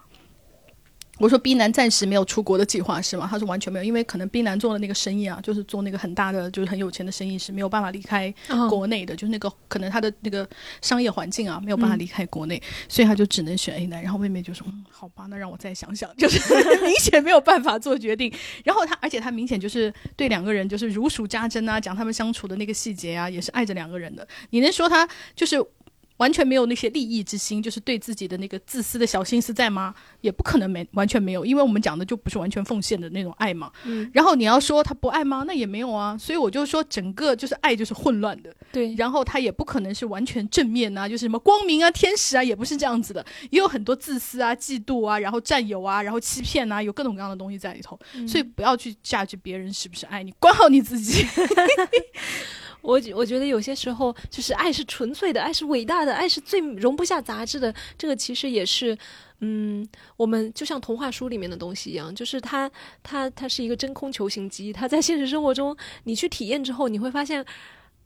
我说 B 男暂时没有出国的计划是吗？他说完全没有，因为可能 B 男做的那个生意啊，就是做那个很大的，就是很有钱的生意是没有办法离开国内的，就是那个可能他的那个商业环境啊没有办法离开国内，所以他就只能选 A 男。然后妹妹就说：“嗯，好吧，那让我再想想。”就是 明显没有办法做决定。然后他，而且他明显就是对两个人就是如数家珍啊，讲他们相处的那个细节啊，也是爱着两个人的。你能说他就是？完全没有那些利益之心，就是对自己的那个自私的小心思在吗？也不可能没完全没有，因为我们讲的就不是完全奉献的那种爱嘛。嗯。然后你要说他不爱吗？那也没有啊。所以我就说，整个就是爱就是混乱的。对。然后他也不可能是完全正面啊，就是什么光明啊、天使啊，也不是这样子的，也有很多自私啊、嫉妒啊，然后占有啊，然后欺骗啊，有各种各样的东西在里头。所以不要去价值别人是不是爱你，管好你自己。我我觉得有些时候就是爱是纯粹的，爱是伟大的，爱是最容不下杂质的。这个其实也是，嗯，我们就像童话书里面的东西一样，就是它它它是一个真空球形机，它在现实生活中你去体验之后，你会发现，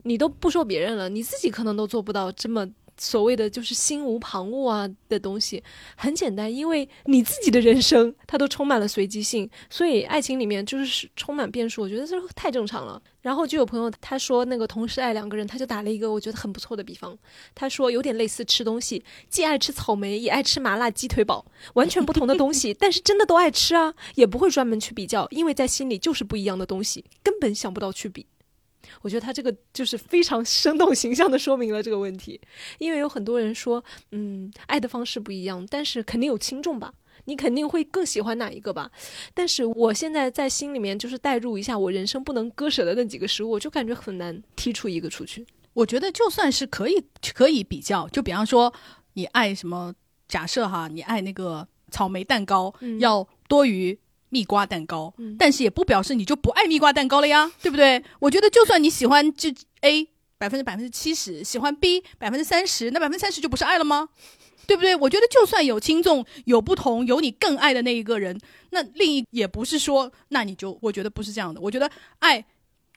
你都不说别人了，你自己可能都做不到这么。所谓的就是心无旁骛啊的东西，很简单，因为你自己的人生它都充满了随机性，所以爱情里面就是充满变数。我觉得这太正常了。然后就有朋友他说那个同时爱两个人，他就打了一个我觉得很不错的比方，他说有点类似吃东西，既爱吃草莓也爱吃麻辣鸡腿堡，完全不同的东西，但是真的都爱吃啊，也不会专门去比较，因为在心里就是不一样的东西，根本想不到去比。我觉得他这个就是非常生动形象的说明了这个问题，因为有很多人说，嗯，爱的方式不一样，但是肯定有轻重吧，你肯定会更喜欢哪一个吧？但是我现在在心里面就是代入一下我人生不能割舍的那几个食物，我就感觉很难剔出一个出去。我觉得就算是可以可以比较，就比方说你爱什么，假设哈，你爱那个草莓蛋糕要多于。蜜瓜蛋糕，但是也不表示你就不爱蜜瓜蛋糕了呀，对不对？我觉得就算你喜欢这 A 百分之百分之七十，喜欢 B 百分之三十，那百分之三十就不是爱了吗？对不对？我觉得就算有轻重，有不同，有你更爱的那一个人，那另一也不是说，那你就我觉得不是这样的。我觉得爱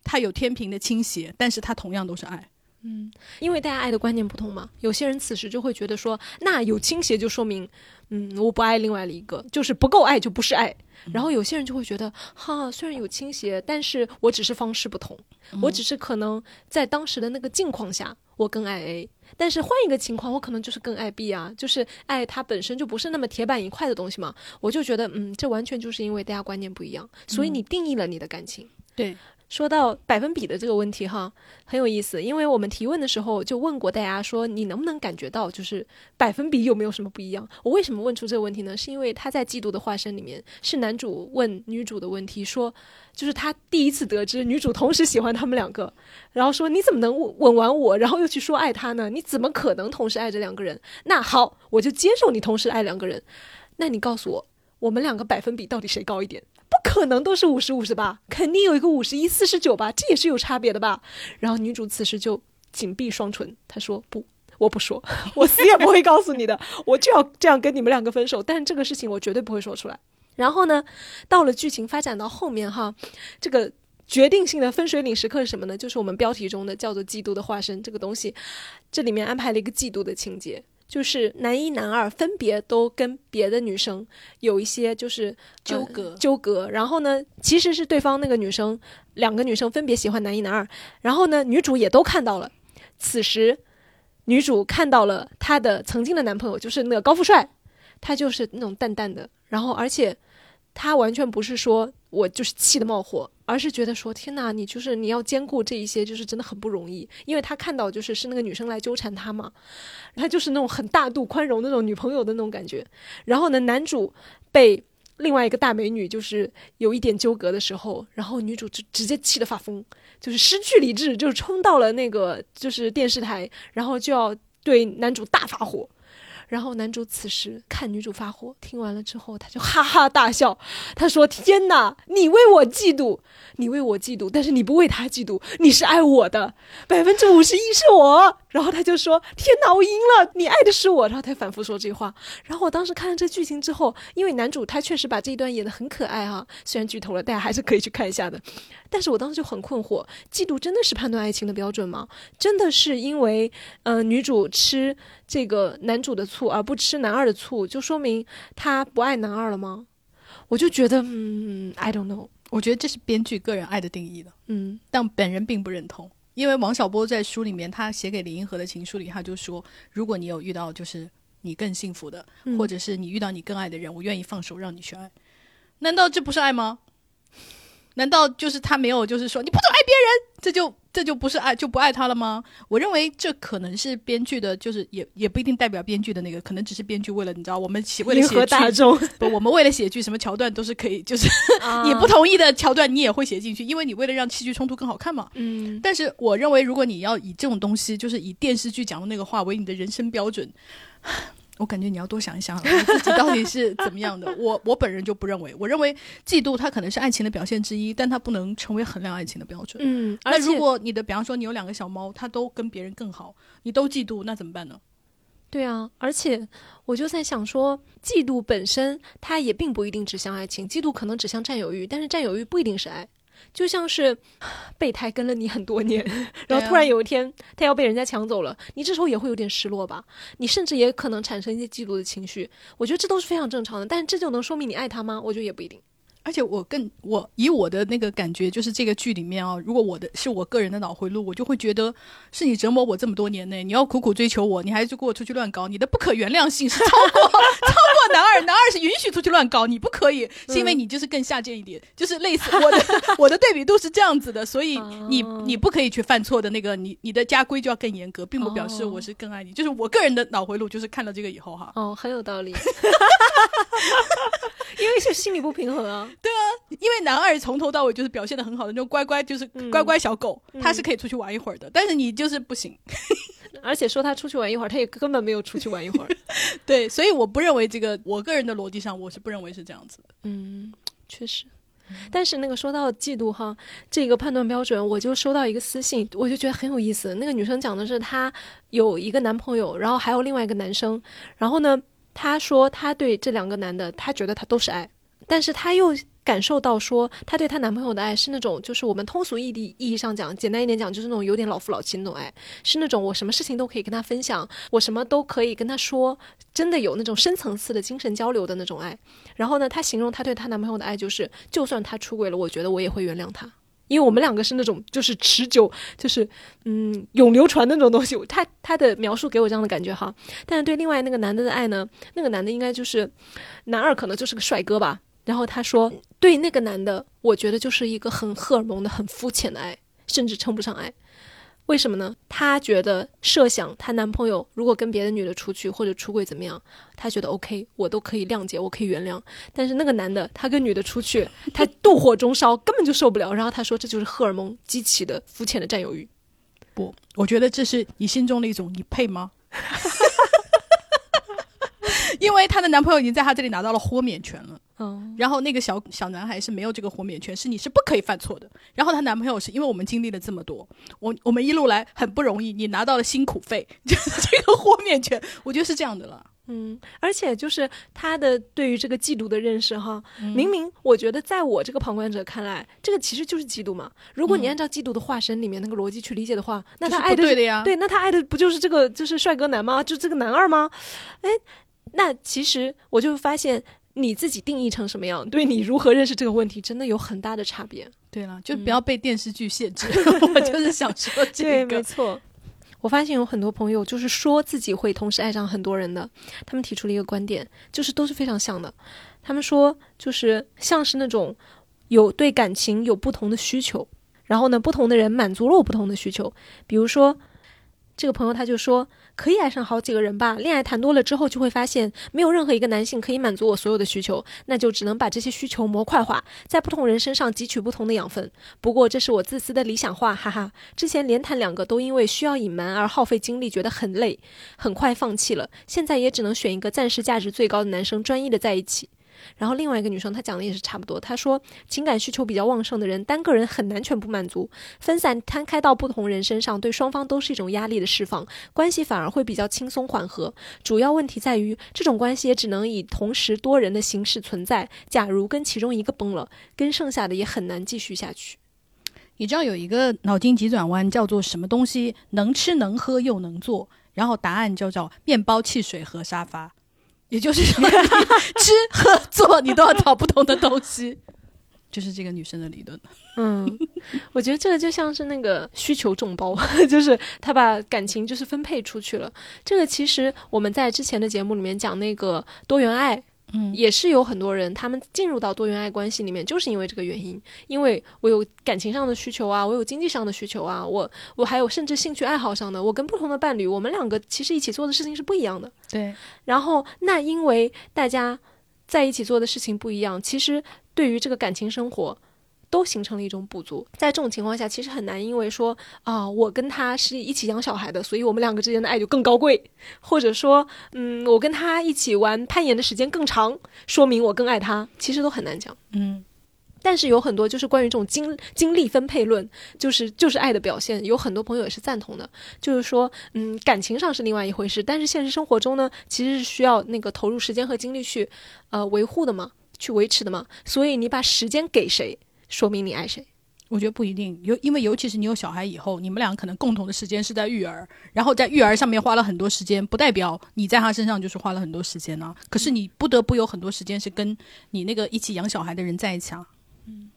它有天平的倾斜，但是它同样都是爱。嗯，因为大家爱的观念不同嘛，有些人此时就会觉得说，那有倾斜就说明，嗯，我不爱另外的一个，就是不够爱就不是爱。然后有些人就会觉得，哈，虽然有倾斜，但是我只是方式不同，我只是可能在当时的那个境况下，我更爱 A，但是换一个情况，我可能就是更爱 B 啊，就是爱它本身就不是那么铁板一块的东西嘛。我就觉得，嗯，这完全就是因为大家观念不一样，所以你定义了你的感情。对。说到百分比的这个问题哈，很有意思，因为我们提问的时候就问过大家说，你能不能感觉到就是百分比有没有什么不一样？我为什么问出这个问题呢？是因为他在《嫉妒的化身》里面，是男主问女主的问题，说就是他第一次得知女主同时喜欢他们两个，然后说你怎么能吻完我，然后又去说爱他呢？你怎么可能同时爱这两个人？那好，我就接受你同时爱两个人，那你告诉我，我们两个百分比到底谁高一点？不可能都是五十五十吧，肯定有一个五十一四十九吧，这也是有差别的吧。然后女主此时就紧闭双唇，她说：“不，我不说，我死也不会告诉你的，我就要这样跟你们两个分手。但这个事情我绝对不会说出来。”然后呢，到了剧情发展到后面哈，这个决定性的分水岭时刻是什么呢？就是我们标题中的叫做“嫉妒的化身”这个东西，这里面安排了一个嫉妒的情节。就是男一、男二分别都跟别的女生有一些就是纠葛。纠葛，然后呢，其实是对方那个女生两个女生分别喜欢男一、男二，然后呢，女主也都看到了。此时，女主看到了她的曾经的男朋友，就是那个高富帅，他就是那种淡淡的，然后而且他完全不是说。我就是气得冒火，而是觉得说天哪，你就是你要兼顾这一些，就是真的很不容易。因为他看到就是是那个女生来纠缠他嘛，他就是那种很大度宽容那种女朋友的那种感觉。然后呢，男主被另外一个大美女就是有一点纠葛的时候，然后女主就直接气得发疯，就是失去理智，就冲到了那个就是电视台，然后就要对男主大发火。然后男主此时看女主发火，听完了之后，他就哈哈大笑。他说：“天哪，你为我嫉妒，你为我嫉妒，但是你不为他嫉妒，你是爱我的，百分之五十一是我。”然后他就说：“天哪，我赢了，你爱的是我。”然后他反复说这话。然后我当时看了这剧情之后，因为男主他确实把这一段演得很可爱哈，虽然剧透了，大家还是可以去看一下的。但是我当时就很困惑：嫉妒真的是判断爱情的标准吗？真的是因为呃女主吃这个男主的醋而不吃男二的醋，就说明他不爱男二了吗？我就觉得，嗯，I don't know。我觉得这是编剧个人爱的定义的，嗯但本人并不认同。因为王小波在书里面，他写给林银河的情书里，他就说：如果你有遇到就是你更幸福的，嗯或者是你遇到你更爱的人，我愿意放手让你去爱。难道这不是爱吗？难道就是他没有就是说你不准爱别人，这就这就不是爱就不爱他了吗？我认为这可能是编剧的，就是也也不一定代表编剧的那个，可能只是编剧为了你知道我们写为了写剧，大众，不，我们为了写剧什么桥段都是可以，就是 啊你不同意的桥段你也会写进去，因为你为了让戏剧冲突更好看嘛。嗯但是我认为，如果你要以这种东西，就是以电视剧讲的那个话为你的人生标准，我感觉你要多想一想，你自己到底是怎么样的。我我本人就不认为，我认为嫉妒它可能是爱情的表现之一，但它不能成为衡量爱情的标准。嗯，那如果你的，比方说你有两个小猫，它都跟别人更好，你都嫉妒，那怎么办呢？对啊，而且我就在想说，嫉妒本身它也并不一定指向爱情，嫉妒可能指向占有欲，但是占有欲不一定是爱。就像是 备胎跟了你很多年，然后突然有一天他要被人家抢走了，你这时候也会有点失落吧？你甚至也可能产生一些嫉妒的情绪。我觉得这都是非常正常的，但是这就能说明你爱他吗？我觉得也不一定。而且我更我以我的那个感觉，就是这个剧里面啊，如果我的是我个人的脑回路，我就会觉得是你折磨我这么多年内，你要苦苦追求我，你还就给我出去乱搞，你的不可原谅性是超过 超过男二，男二是允许出去乱搞，你不可以，是因为你就是更下贱一点，就是类似我的 我的对比度是这样子的，所以你哦你不可以去犯错的那个，你你的家规就要更严格，并不表示哦。我是更爱你，就是我个人的脑回路就是看了这个以后哈，哦，很有道理，因为是心理不平衡啊。因为男二从头到尾就是表现的很好的那种乖乖，就是嗯乖乖小狗，嗯他是可以出去玩一会儿的，但是你就是不行。而且说他出去玩一会儿，他也根本没有出去玩一会儿。对，所以我不认为这个，我个人的逻辑上，我是不认为是这样子的。嗯，确实。但是那个说到嫉妒哈，这个判断标准，我就收到一个私信，我就觉得很有意思。那个女生讲的是她有一个男朋友，然后还有另外一个男生，然后呢，她说她对这两个男的，她觉得她都是爱，但是她又感受到说，她对她男朋友的爱是那种，就是我们通俗意义意义上讲，简单一点讲，就是那种有点老夫老妻那种爱，是那种我什么事情都可以跟他分享，我什么都可以跟他说，真的有那种深层次的精神交流的那种爱。然后呢，她形容她对她男朋友的爱就是，就算他出轨了，我觉得我也会原谅他。因为我们两个是那种就是持久，就是嗯永流传的那种东西，他他的描述给我这样的感觉哈。但是对另外那个男的的爱呢，那个男的应该就是男二，可能就是个帅哥吧。然后他说，对那个男的，我觉得就是一个很荷尔蒙的、很肤浅的爱，甚至称不上爱。为什么呢？她觉得设想她男朋友如果跟别的女的出去或者出轨怎么样，她觉得 OK，我都可以谅解，我可以原谅。但是那个男的，他跟女的出去，他妒火中烧，根本就受不了。然后他说，这就是荷尔蒙激起的肤浅的占有欲。不，我觉得这是你心中的一种你配吗？因为她的男朋友已经在她这里拿到了豁免权了，嗯，然后那个小小男孩是没有这个豁免权，是你是不可以犯错的。然后她男朋友是因为我们经历了这么多，我我们一路来很不容易，你拿到了辛苦费，就 是这个豁免权，我觉得是这样的了。嗯，而且就是他的对于这个嫉妒的认识哈，明明我觉得在我这个旁观者看来，这个其实就是嫉妒嘛。如果你嗯按照嫉妒的化身里面那个逻辑去理解的话，那他爱的对的呀对，那他爱的不就是这个就是帅哥男吗？就这个男二吗？哎，那其实我就发现你自己定义成什么样，对你如何认识这个问题，真的有很大的差别。对了，就不要被电视剧限制。我就是想说这对，个没。错。我发现有很多朋友就是说自己会同时爱上很多人的，他们提出了一个观点，就是都是非常像的。他们说就是像是那种有对感情有不同的需求，然后呢，不同的人满足了我不同的需求。比如说，这个朋友他就说，可以爱上好几个人吧。恋爱谈多了之后，就会发现没有任何一个男性可以满足我所有的需求，那就只能把这些需求模块化，在不同人身上汲取不同的养分。不过这是我自私的理想化，哈哈。之前连谈两个都因为需要隐瞒而耗费精力，觉得很累，很快放弃了。现在也只能选一个暂时价值最高的男生，专一的在一起。然后另外一个女生，她讲的也是差不多。她说，情感需求比较旺盛的人，单个人很难全部满足，分散摊开到不同人身上，对双方都是一种压力的释放，关系反而会比较轻松缓和。主要问题在于，这种关系也只能以同时多人的形式存在。假如跟其中一个崩了，跟剩下的也很难继续下去。你知道有一个脑筋急转弯叫做什么东西能吃能喝又能做？然后答案叫做面包、汽水和沙发。也就是说，吃喝做你都要找不同的东西，就是这个女生的理论。嗯，我觉得这个就像是那个需求众包，就是他把感情就是分配出去了。这个其实我们在之前的节目里面讲那个多元爱。嗯，也是有很多人，他们进入到多元爱关系里面，就是因为这个原因，因为我有感情上的需求啊，我有经济上的需求啊，我我还有甚至兴趣爱好上的，我跟不同的伴侣，我们两个其实一起做的事情是不一样的。对，然后那因为大家在一起做的事情不一样，其实对于这个感情生活。都形成了一种补足，在这种情况下，其实很难，因为说啊，我跟他是一起养小孩的，所以我们两个之间的爱就更高贵，或者说，嗯，我跟他一起玩攀岩的时间更长，说明我更爱他，其实都很难讲。嗯，但是有很多就是关于这种精精力分配论，就是就是爱的表现，有很多朋友也是赞同的，就是说，嗯，感情上是另外一回事，但是现实生活中呢，其实是需要那个投入时间和精力去，呃，维护的嘛，去维持的嘛，所以你把时间给谁？说明你爱谁？我觉得不一定，尤因为尤其是你有小孩以后，你们俩可能共同的时间是在育儿，然后在育儿上面花了很多时间，不代表你在他身上就是花了很多时间呢。可是你不得不有很多时间是跟你那个一起养小孩的人在一起啊。嗯，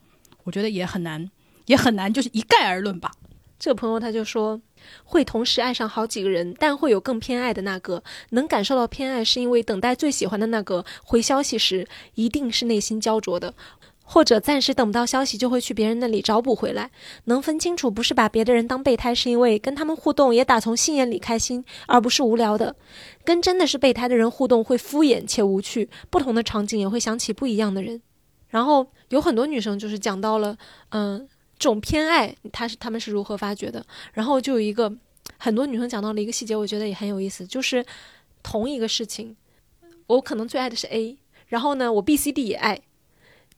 我觉得也很难，也很难，就是一概而论吧。这个朋友他就说，会同时爱上好几个人，但会有更偏爱的那个。能感受到偏爱，是因为等待最喜欢的那个回消息时，一定是内心焦灼的。或者暂时等不到消息，就会去别人那里找补回来。能分清楚，不是把别的人当备胎，是因为跟他们互动也打从心眼里开心，而不是无聊的。跟真的是备胎的人互动会敷衍且无趣，不同的场景也会想起不一样的人。然后有很多女生就是讲到了，嗯，这种偏爱，她是他们是如何发掘的。然后就有一个很多女生讲到了一个细节，我觉得也很有意思，就是同一个事情，我可能最爱的是 A，然后呢，我 B、C、D 也爱。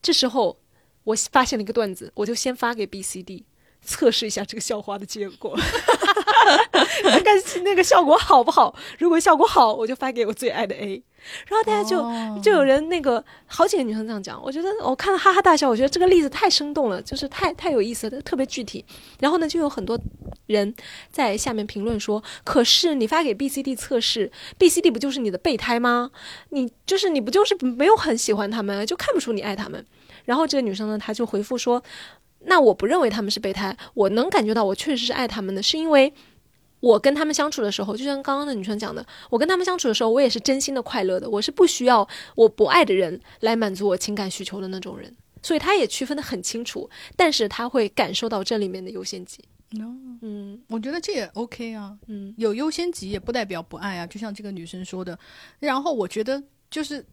这时候，我发现了一个段子，我就先发给 B、C、D 测试一下这个笑话的结果，看看那个效果好不好。如果效果好，我就发给我最爱的 A。然后大家就就有人那个好几个女生这样讲，我觉得我看了哈哈大笑。我觉得这个例子太生动了，就是太太有意思了，特别具体。然后呢，就有很多人在下面评论说：“可是你发给 B、C、D 测试，B、C、D 不就是你的备胎吗？你就是你不就是没有很喜欢他们，就看不出你爱他们。”然后这个女生呢，她就回复说：“那我不认为他们是备胎，我能感觉到我确实是爱他们的，是因为。”我跟他们相处的时候，就像刚刚的女生讲的，我跟他们相处的时候，我也是真心的快乐的。我是不需要我不爱的人来满足我情感需求的那种人，所以他也区分的很清楚。但是他会感受到这里面的优先级。嗯，我觉得这也 OK 啊。嗯，有优先级也不代表不爱啊。就像这个女生说的，然后我觉得就是。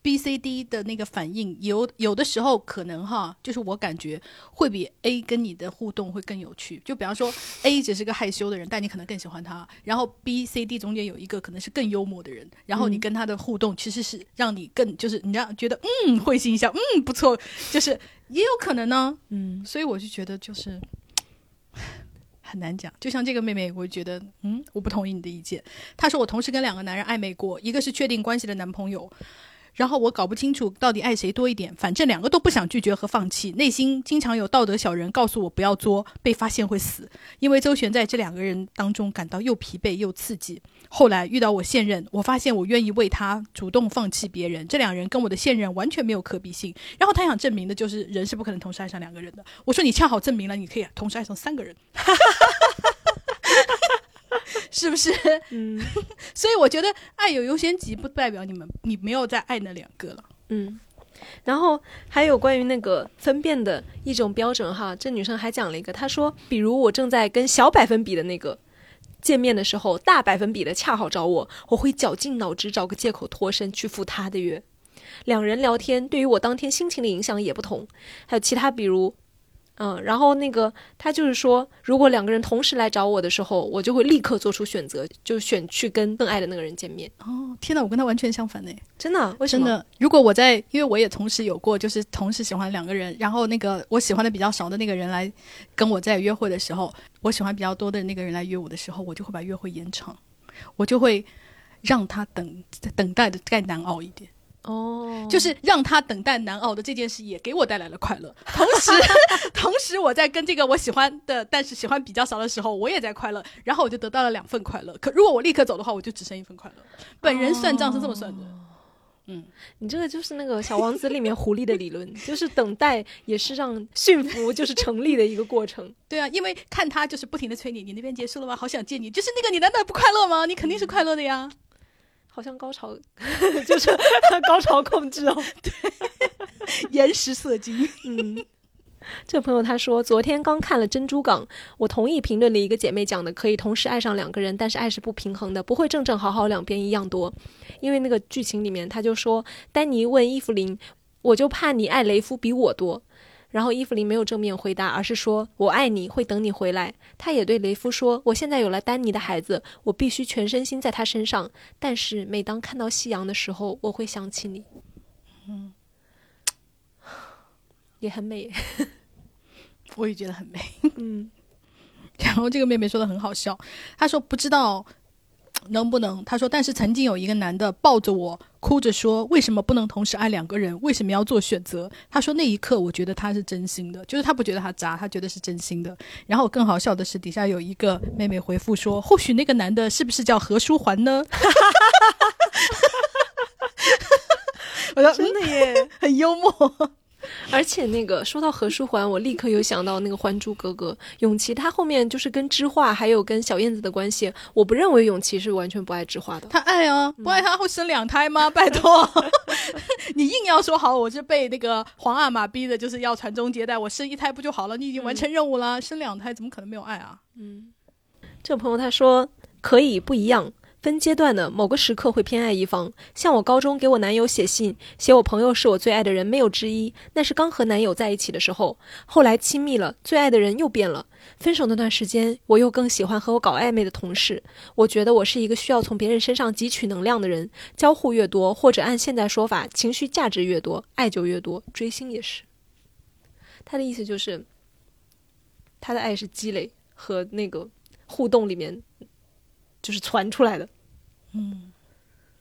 B、C、D 的那个反应有有的时候可能哈，就是我感觉会比 A 跟你的互动会更有趣。就比方说 A 只是个害羞的人，但你可能更喜欢他。然后 B、C、D 中间有一个可能是更幽默的人，然后你跟他的互动其实是让你更就是你让觉得嗯会心一笑，嗯不错，就是也有可能呢。嗯，所以我就觉得就是 很难讲。就像这个妹妹，我觉得嗯我不同意你的意见。她说我同时跟两个男人暧昧过，一个是确定关系的男朋友。然后我搞不清楚到底爱谁多一点，反正两个都不想拒绝和放弃，内心经常有道德小人告诉我不要作，被发现会死。因为周旋在这两个人当中，感到又疲惫又刺激。后来遇到我现任，我发现我愿意为他主动放弃别人。这两人跟我的现任完全没有可比性。然后他想证明的就是人是不可能同时爱上两个人的。我说你恰好证明了你可以同时爱上三个人。是不是？嗯，所以我觉得爱有优先级，不代表你们你没有在爱那两个了。嗯，然后还有关于那个分辨的一种标准哈，这女生还讲了一个，她说，比如我正在跟小百分比的那个。见面的时候大百分比的恰好找我，我会绞尽脑汁找个借口脱身去赴他的约。两人聊天对于我当天心情的影响也不同，还有其他比如。嗯，然后那个他就是说，如果两个人同时来找我的时候，我就会立刻做出选择，就选去跟更爱的那个人见面。哦，天哪，我跟他完全相反呢，真的？为什么？真的，如果我在，因为我也同时有过，就是同时喜欢两个人，然后那个我喜欢的比较少的那个人来跟我在约会的时候，我喜欢比较多的那个人来约我的时候，我就会把约会延长，我就会让他等等待的再难熬一点。哦，就是让他等待难熬的这件事也给我带来了快乐，同时，同时我在跟这个我喜欢的，但是喜欢比较少的时候，我也在快乐，然后我就得到了两份快乐。可如果我立刻走的话，我就只剩一份快乐。本人算账是这么算的。嗯，你这个就是那个小王子里面狐狸的理论，就是等待也是让驯服就是成立的一个过程。对啊，因为看他就是不停的催你，你那边结束了吗？好想见你，就是那个你难道不快乐吗？你肯定是快乐的呀。好像高潮，就是高潮控制哦。对，延时射精。嗯，这朋友他说，昨天刚看了《珍珠港》，我同意评论里一个姐妹讲的，可以同时爱上两个人，但是爱是不平衡的，不会正正好好两边一样多。因为那个剧情里面，他就说，丹尼问伊芙琳，我就怕你爱雷夫比我多。然后伊芙琳没有正面回答，而是说：“我爱你，会等你回来。”她也对雷夫说：“我现在有了丹尼的孩子，我必须全身心在他身上。但是每当看到夕阳的时候，我会想起你。”嗯，也很美，我也觉得很美。嗯，然后这个妹妹说的很好笑，她说：“不知道。”能不能？他说，但是曾经有一个男的抱着我，哭着说：“为什么不能同时爱两个人？为什么要做选择？”他说那一刻，我觉得他是真心的，就是他不觉得他渣，他觉得是真心的。然后更好笑的是，底下有一个妹妹回复说：“或许那个男的是不是叫何书桓呢？”我说真的耶，很幽默。而且那个说到何书桓，我立刻有想到那个《还珠格格》，永琪他后面就是跟知画还有跟小燕子的关系，我不认为永琪是完全不爱知画的，他爱啊，不爱他会生两胎吗？拜托，你硬要说好，我是被那个皇阿玛逼的，就是要传宗接代，我生一胎不就好了？你已经完成任务了，生两胎怎么可能没有爱啊？嗯，这个朋友他说可以不一样。分阶段的某个时刻会偏爱一方，像我高中给我男友写信，写我朋友是我最爱的人，没有之一。那是刚和男友在一起的时候，后来亲密了，最爱的人又变了。分手那段时间，我又更喜欢和我搞暧昧的同事。我觉得我是一个需要从别人身上汲取能量的人，交互越多，或者按现在说法，情绪价值越多，爱就越多。追星也是，他的意思就是，他的爱是积累和那个互动里面。就是传出来的，嗯，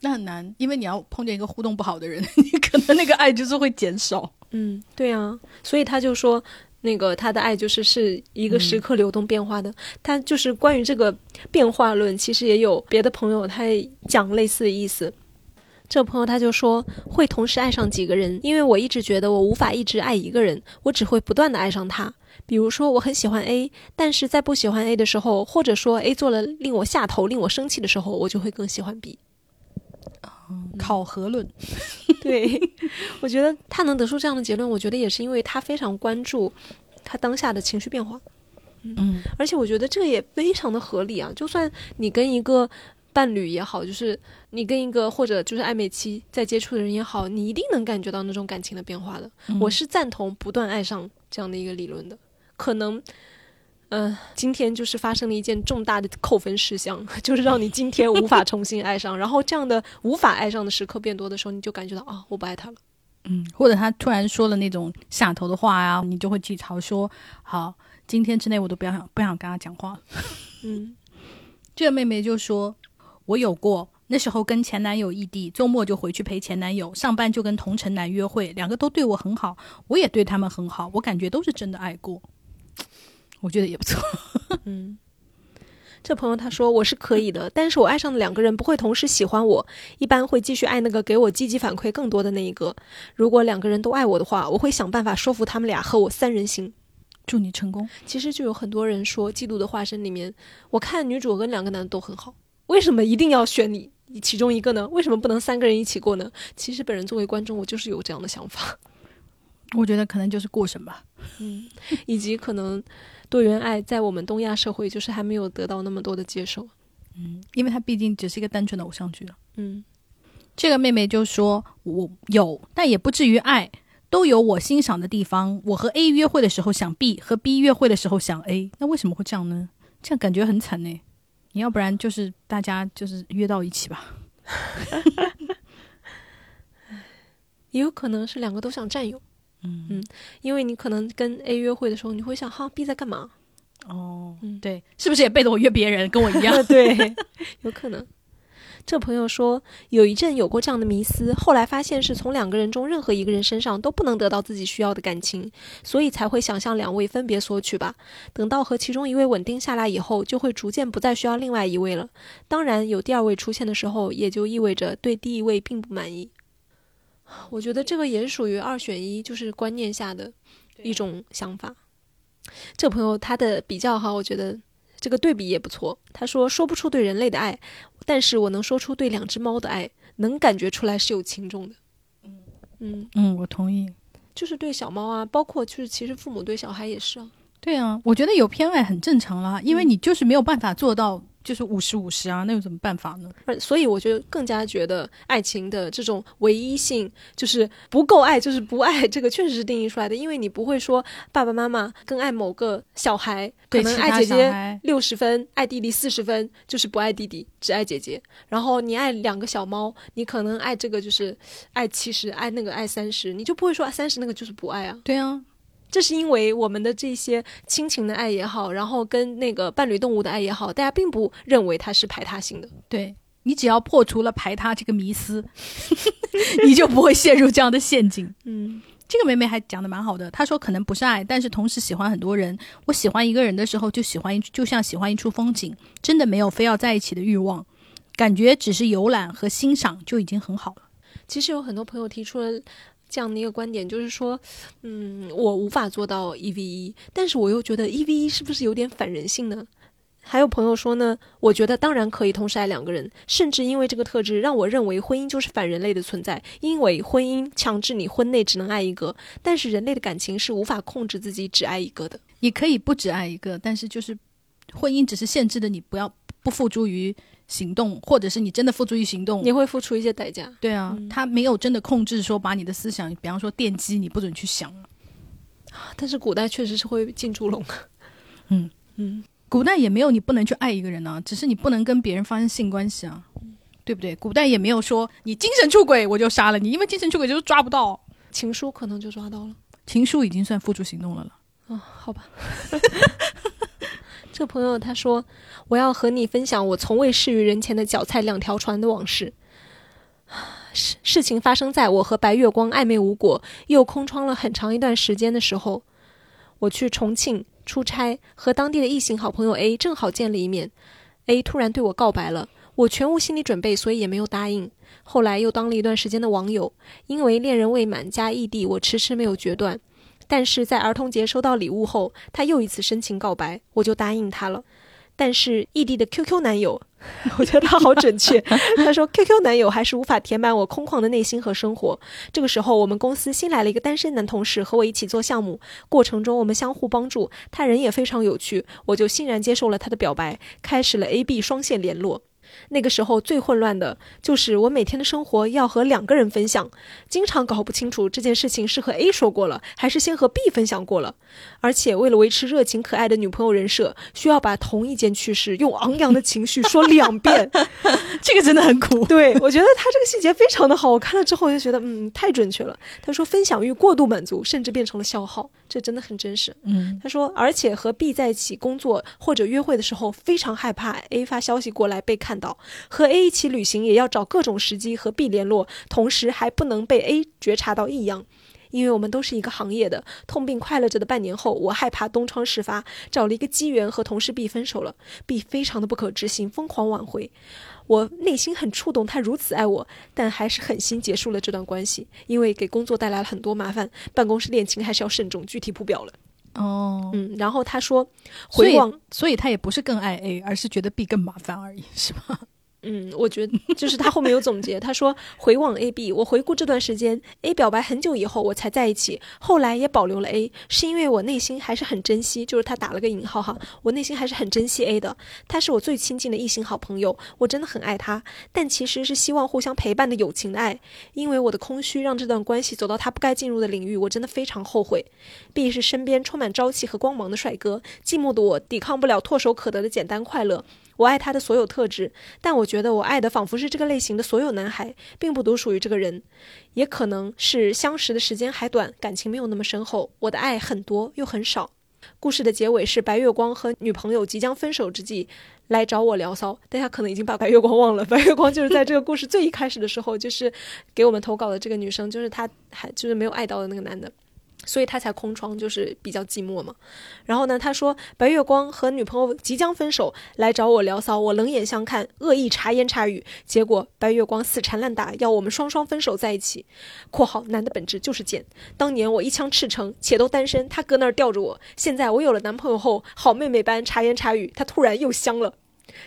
那很难，因为你要碰见一个互动不好的人，你可能那个爱就是会减少。嗯，对啊，所以他就说，那个他的爱就是是一个时刻流动变化的。他就是关于这个变化论，其实也有别的朋友他讲类似的意思。这个朋友他就说会同时爱上几个人，因为我一直觉得我无法一直爱一个人，我只会不断的爱上他。比如说，我很喜欢 A，但是在不喜欢 A 的时候，或者说 A 做了令我下头、令我生气的时候，我就会更喜欢 B。考核论，对我觉得他能得出这样的结论，我觉得也是因为他非常关注他当下的情绪变化。嗯，而且我觉得这个也非常的合理啊。就算你跟一个伴侣也好，就是你跟一个或者就是暧昧期在接触的人也好，你一定能感觉到那种感情的变化的。我是赞同不断爱上这样的一个理论的。可能，嗯，今天就是发生了一件重大的扣分事项，就是让你今天无法重新爱上。然后这样的无法爱上的时刻变多的时候，你就感觉到啊，我不爱他了。嗯，或者他突然说了那种下头的话呀，你就会记仇，说好，今天之内我都不要想不想跟他讲话。嗯，这个妹妹就说，我有过，那时候跟前男友异地，周末就回去陪前男友，上班就跟同城男约会，两个都对我很好，我也对他们很好，我感觉都是真的爱过。我觉得也不错，嗯，这朋友他说我是可以的，但是我爱上的两个人不会同时喜欢我，一般会继续爱那个给我积极反馈更多的那一个。如果两个人都爱我的话，我会想办法说服他们俩和我三人行。祝你成功。其实就有很多人说《嫉妒的化身》里面，我看女主跟两个男的都很好，为什么一定要选你其中一个呢？为什么不能三个人一起过呢？其实本人作为观众，我就是有这样的想法。我觉得可能就是过审吧，嗯，以及可能。多元爱在我们东亚社会就是还没有得到那么多的接受。嗯，因为它毕竟只是一个单纯的偶像剧了。嗯，这个妹妹就说：“我有，但也不至于爱，都有我欣赏的地方。我和 A 约会的时候想 B，和 B 约会的时候想 A，那为什么会这样呢？这样感觉很惨呢。你要不然就是大家就是约到一起吧。也有可能是两个都想占有，嗯嗯因为你可能跟 A 约会的时候，你会想哈 B 在干嘛？哦，嗯对，是不是也背着我约别人，跟我一样？对，有可能。这朋友说，有一阵有过这样的迷思，后来发现是从两个人中任何一个人身上都不能得到自己需要的感情，所以才会想向两位分别索取吧。等到和其中一位稳定下来以后，就会逐渐不再需要另外一位了。当然，有第二位出现的时候，也就意味着对第一位并不满意。我觉得这个也属于二选一，就是观念下的一种想法。这朋友他的比较哈，我觉得这个对比也不错。他说说不出对人类的爱，但是我能说出对两只猫的爱，能感觉出来是有轻重的。嗯嗯，我同意。就是对小猫啊，包括就是其实父母对小孩也是啊。对啊，我觉得有偏爱很正常啦，因为嗯你就是没有办法做到就是五十五十啊，那有什么办法呢？所以我觉得更加觉得爱情的这种唯一性，就是不够爱就是不爱，这个确实是定义出来的。因为你不会说爸爸妈妈更爱某个小孩，可能爱姐姐六十分，爱弟弟四十分，就是不爱弟弟，只爱姐姐。然后你爱两个小猫，你可能爱这个就是爱七十，爱那个爱三十，你就不会说三十那个就是不爱啊。对啊，这是因为我们的这些亲情的爱也好，然后跟那个伴侣动物的爱也好，大家并不认为它是排他性的。对你只要破除了排他这个迷思，你就不会陷入这样的陷阱。嗯这个妹妹还讲的蛮好的，她说可能不是爱，但是同时喜欢很多人。我喜欢一个人的时候，就喜欢一，就像喜欢一处风景，真的没有非要在一起的欲望，感觉只是游览和欣赏就已经很好了。其实有很多朋友提出了这样的一个观点，就是说，嗯，我无法做到一 v 一，但是我又觉得一 v 一是不是有点反人性呢？还有朋友说呢，我觉得当然可以同时爱两个人，甚至因为这个特质，让我认为婚姻就是反人类的存在，因为婚姻强制你婚内只能爱一个，但是人类的感情是无法控制自己只爱一个的。你可以不只爱一个，但是就是婚姻只是限制的你不要不付诸于行动，或者是你真的付诸于行动，你会付出一些代价。对啊，嗯他没有真的控制说把你的思想，比方说电击，你不准去想。但是古代确实是会进猪笼。嗯嗯，古代也没有你不能去爱一个人啊，只是你不能跟别人发生性关系啊，对不对？古代也没有说你精神出轨我就杀了你，因为精神出轨就是抓不到。情书可能就抓到了。情书已经算付诸行动了了。哦，好吧。这朋友他说：“我要和你分享我从未视于人前的脚踩两条船的往事。事事情发生在我和白月光暧昧无果，又空窗了很长一段时间的时候。我去重庆出差，和当地的异性好朋友 A 正好见了一面。A 突然对我告白了，我全无心理准备，所以也没有答应。后来又当了一段时间的网友，因为恋人未满加异地，我迟迟没有决断。但是在儿童节收到礼物后，他又一次深情告白，我就答应他了。但是异地的 QQ 男友，我觉得他好准确。他说 QQ 男友还是无法填满我空旷的内心和生活。这个时候，我们公司新来了一个单身男同事，和我一起做项目，过程中我们相互帮助，他人也非常有趣，我就欣然接受了他的表白，开始了 A B 双线联络。那个时候最混乱的就是我每天的生活要和两个人分享，经常搞不清楚这件事情是和 A 说过了，还是先和 B 分享过了。而且为了维持热情可爱的女朋友人设，需要把同一件趣事用昂扬的情绪说两遍。这个真的很苦。对我觉得他这个细节非常的好，我看了之后就觉得嗯太准确了。他说分享欲过度满足，甚至变成了消耗，这真的很真实。嗯，他说，而且和 B 在一起工作或者约会的时候，非常害怕 A 发消息过来被看到；和 A 一起旅行，也要找各种时机和 B 联络，同时还不能被 A 觉察到异样。因为我们都是一个行业的，痛并快乐着的半年后，我害怕东窗事发，找了一个机缘和同事 B 分手了。B 非常的不可置信，疯狂挽回。我内心很触动，他如此爱我，但还是狠心结束了这段关系，因为给工作带来了很多麻烦，办公室恋情还是要慎重，具体不表了。哦，嗯，然后他说，回望所以他也不是更爱 A，而是觉得 B 更麻烦而已，是吧？嗯，我觉得就是他后面有总结，他说回望 A B，我回顾这段时间，A 表白很久以后我才在一起，后来也保留了 A，是因为我内心还是很珍惜，就是他打了个引号哈，我内心还是很珍惜 A 的，他是我最亲近的异性好朋友，我真的很爱他，但其实是希望互相陪伴的友情的爱，因为我的空虚让这段关系走到他不该进入的领域，我真的非常后悔。B 是身边充满朝气和光芒的帅哥，寂寞的我抵抗不了唾手可得的简单快乐。我爱他的所有特质，但我觉得我爱的仿佛是这个类型的所有男孩，并不独属于这个人。也可能是相识的时间还短，感情没有那么深厚。我的爱很多又很少。故事的结尾是白月光和女朋友即将分手之际来找我聊骚，大家可能已经把白月光忘了。白月光就是在这个故事最一开始的时候，就是给我们投稿的这个女生，就是她还就是没有爱到的那个男的。所以他才空窗，就是比较寂寞嘛。然后呢，他说白月光和女朋友即将分手，来找我聊骚，我冷眼相看，恶意茶言茶语，结果白月光死缠烂打，要我们双双分手在一起。（括号男的本质就是贱。当年我一腔赤诚，且都单身，他搁那儿吊着我。现在我有了男朋友后，好妹妹般茶言茶语，他突然又香了。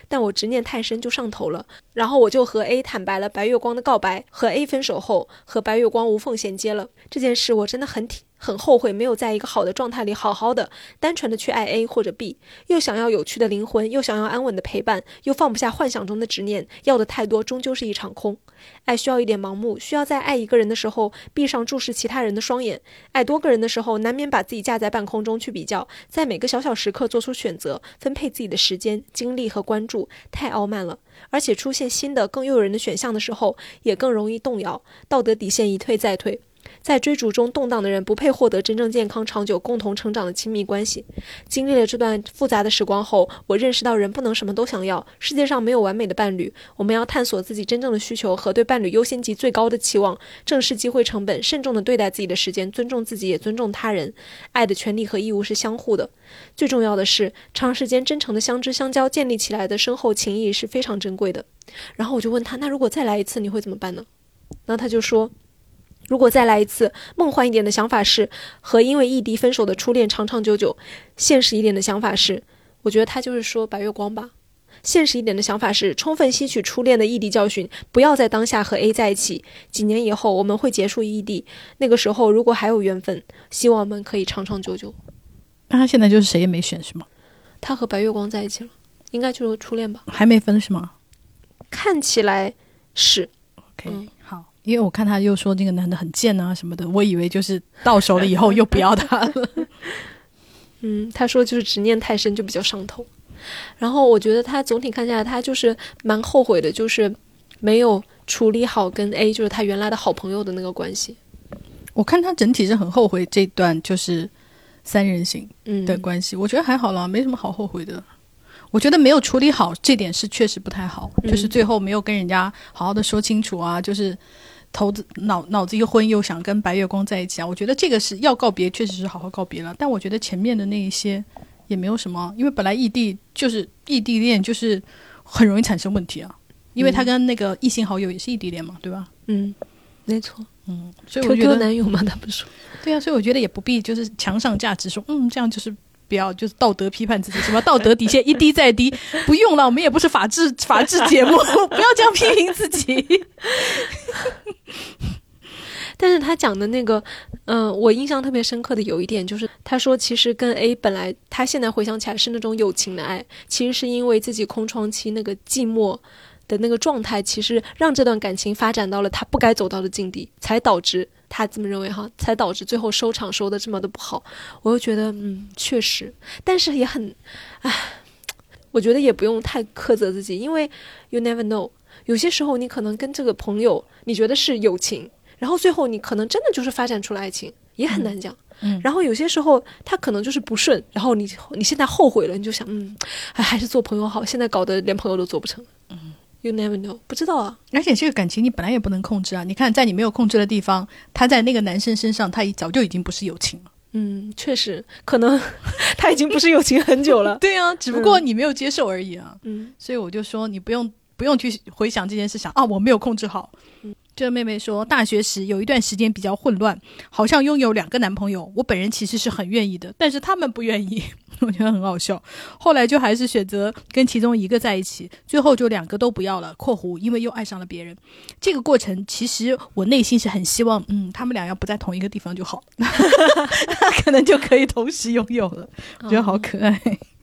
但我执念太深，就上头了。然后我就和 A 坦白了白月光的告白，和 A 分手后，和白月光无缝衔接了。这件事我真的很挺。很后悔没有在一个好的状态里好好的、单纯的去爱 A 或者 B，又想要有趣的灵魂，又想要安稳的陪伴，又放不下幻想中的执念，要的太多，终究是一场空。爱需要一点盲目，需要在爱一个人的时候闭上注视其他人的双眼；爱多个人的时候，难免把自己架在半空中去比较，在每个小小时刻做出选择，分配自己的时间、精力和关注，太傲慢了。而且出现新的更诱人的选项的时候，也更容易动摇，道德底线一退再退。在追逐中动荡的人不配获得真正健康、长久、共同成长的亲密关系。经历了这段复杂的时光后，我认识到人不能什么都想要，世界上没有完美的伴侣。我们要探索自己真正的需求和对伴侣优先级最高的期望，正视机会成本，慎重地对待自己的时间，尊重自己也尊重他人。爱的权利和义务是相互的。最重要的是，长时间真诚的相知相交建立起来的深厚情谊是非常珍贵的。然后我就问他：“那如果再来一次，你会怎么办呢？”然后他就说。如果再来一次，梦幻一点的想法是和因为异地分手的初恋长长久久；现实一点的想法是，我觉得他就是说白月光吧。现实一点的想法是充分吸取初恋的异地教训，不要在当下和 A 在一起。几年以后我们会结束异地，那个时候如果还有缘分，希望我们可以长长久久。那他现在就是谁也没选是吗？他和白月光在一起了，应该就是初恋吧？还没分是吗？看起来是。OK。因为我看他又说那个男的很贱啊什么的，我以为就是到手了以后又不要他了。嗯，他说就是执念太深就比较上头。然后我觉得他总体看下来，他就是蛮后悔的，就是没有处理好跟 A 就是他原来的好朋友的那个关系。我看他整体是很后悔这段就是三人行的关系，我觉得还好啦，没什么好后悔的。我觉得没有处理好这点是确实不太好，就是最后没有跟人家好好的说清楚啊，就是。头子脑脑子一昏，又想跟白月光在一起啊！我觉得这个是要告别，确实是好好告别了。但我觉得前面的那一些也没有什么，因为本来异地就是异地恋，就是很容易产生问题啊。因为他跟那个异性好友也是异地恋嘛，对吧？嗯，没错。嗯，所以我觉得男友嘛，他不说。对啊，所以我觉得也不必就是强上价值说，嗯，这样就是。不要就是道德批判自己，什么道德底线一低再低，不用了。我们也不是法治法治节目，不要这样批评自己。但是他讲的那个，嗯，我印象特别深刻的有一点就是，他说其实跟 A 本来他现在回想起来是那种友情的爱，其实是因为自己空窗期那个寂寞的那个状态，其实让这段感情发展到了他不该走到的境地，才导致。他这么认为哈，才导致最后收场收的这么的不好。我又觉得，嗯，确实，但是也很，唉，我觉得也不用太苛责自己，因为 you never know，有些时候你可能跟这个朋友，你觉得是友情，然后最后你可能真的就是发展出了爱情，也很难讲。嗯，然后有些时候他可能就是不顺，然后你你现在后悔了，你就想，嗯，哎，还是做朋友好，现在搞得连朋友都做不成。嗯。You never know，不知道啊。而且这个感情你本来也不能控制啊。你看，在你没有控制的地方，他在那个男生身上，他已早就已经不是友情了。嗯，确实，可能 他已经不是友情很久了。对啊，只不过你没有接受而已啊。嗯，所以我就说，你不用不用去回想这件事，想啊，我没有控制好。嗯，这个妹妹说，大学时有一段时间比较混乱，好像拥有两个男朋友。我本人其实是很愿意的，但是他们不愿意，我觉得很好笑。后来就还是选择跟其中一个在一起，最后就两个都不要了。（括弧因为又爱上了别人。）这个过程其实我内心是很希望，嗯，他们俩要不在同一个地方就好，那可能就可以同时拥有了。我觉得好可爱。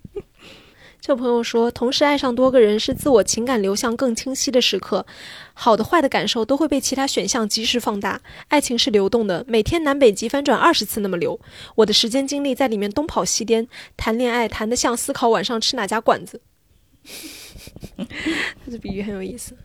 这朋友说，同时爱上多个人是自我情感流向更清晰的时刻，好的坏的感受都会被其他选项及时放大。爱情是流动的，每天南北极翻转二十次那么流，我的时间精力在里面东跑西颠，谈恋爱谈得像思考晚上吃哪家馆子。这比喻很有意思。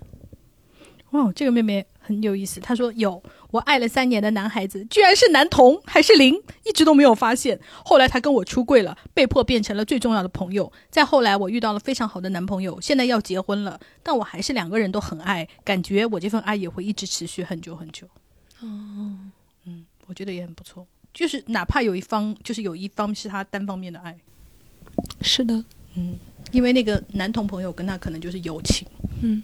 哇，这个妹妹很有意思。他说有。我爱了三年的男孩子，居然是男童，还是零，一直都没有发现。后来他跟我出柜了，被迫变成了最重要的朋友。再后来，我遇到了非常好的男朋友，现在要结婚了，但我还是两个人都很爱，感觉我这份爱也会一直持续很久很久。哦，嗯，我觉得也很不错，就是哪怕有一方，就是有一方是他单方面的爱。是的，嗯，因为那个男同朋友跟他可能就是友情，嗯。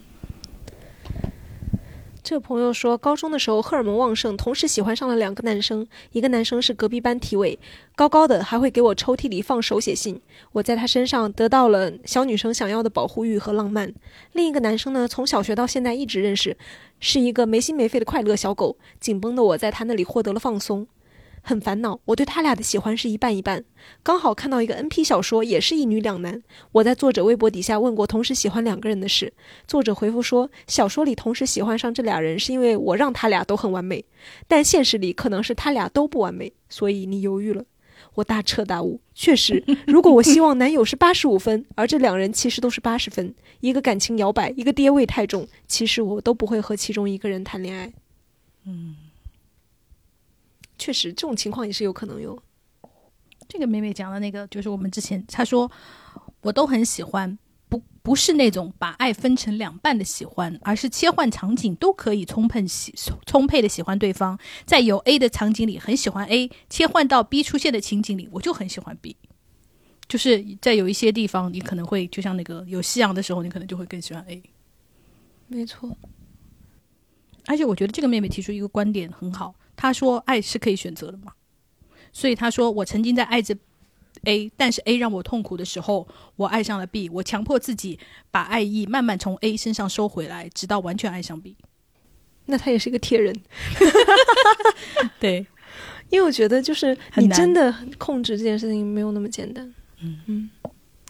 这个朋友说，高中的时候荷尔蒙旺盛，同时喜欢上了两个男生。一个男生是隔壁班体委，高高的，还会给我抽屉里放手写信。我在他身上得到了小女生想要的保护欲和浪漫。另一个男生呢，从小学到现在一直认识，是一个没心没肺的快乐小狗。紧绷的我在他那里获得了放松。很烦恼，我对他俩的喜欢是一半一半。刚好看到一个 N P 小说，也是一女两男。我在作者微博底下问过同时喜欢两个人的事，作者回复说，小说里同时喜欢上这俩人是因为我让他俩都很完美，但现实里可能是他俩都不完美，所以你犹豫了。我大彻大悟，确实，如果我希望男友是八十五分，而这两人其实都是八十分，一个感情摇摆，一个爹味太重，其实我都不会和其中一个人谈恋爱。嗯。确实，这种情况也是有可能有。这个妹妹讲的那个，就是我们之前她说，我都很喜欢，不不是那种把爱分成两半的喜欢，而是切换场景都可以充分喜充沛的喜欢对方。在有 A 的场景里很喜欢 A，切换到 B 出现的情景里，我就很喜欢 B。就是在有一些地方，你可能会就像那个有夕阳的时候，你可能就会更喜欢 A。没错。而且我觉得这个妹妹提出一个观点很好。他说：“爱是可以选择的嘛？”所以他说：“我曾经在爱着 A，但是 A 让我痛苦的时候，我爱上了 B。我强迫自己把爱意慢慢从 A 身上收回来，直到完全爱上 B。”那他也是一个铁人。对，因为我觉得就是你真的控制这件事情没有那么简单。嗯嗯，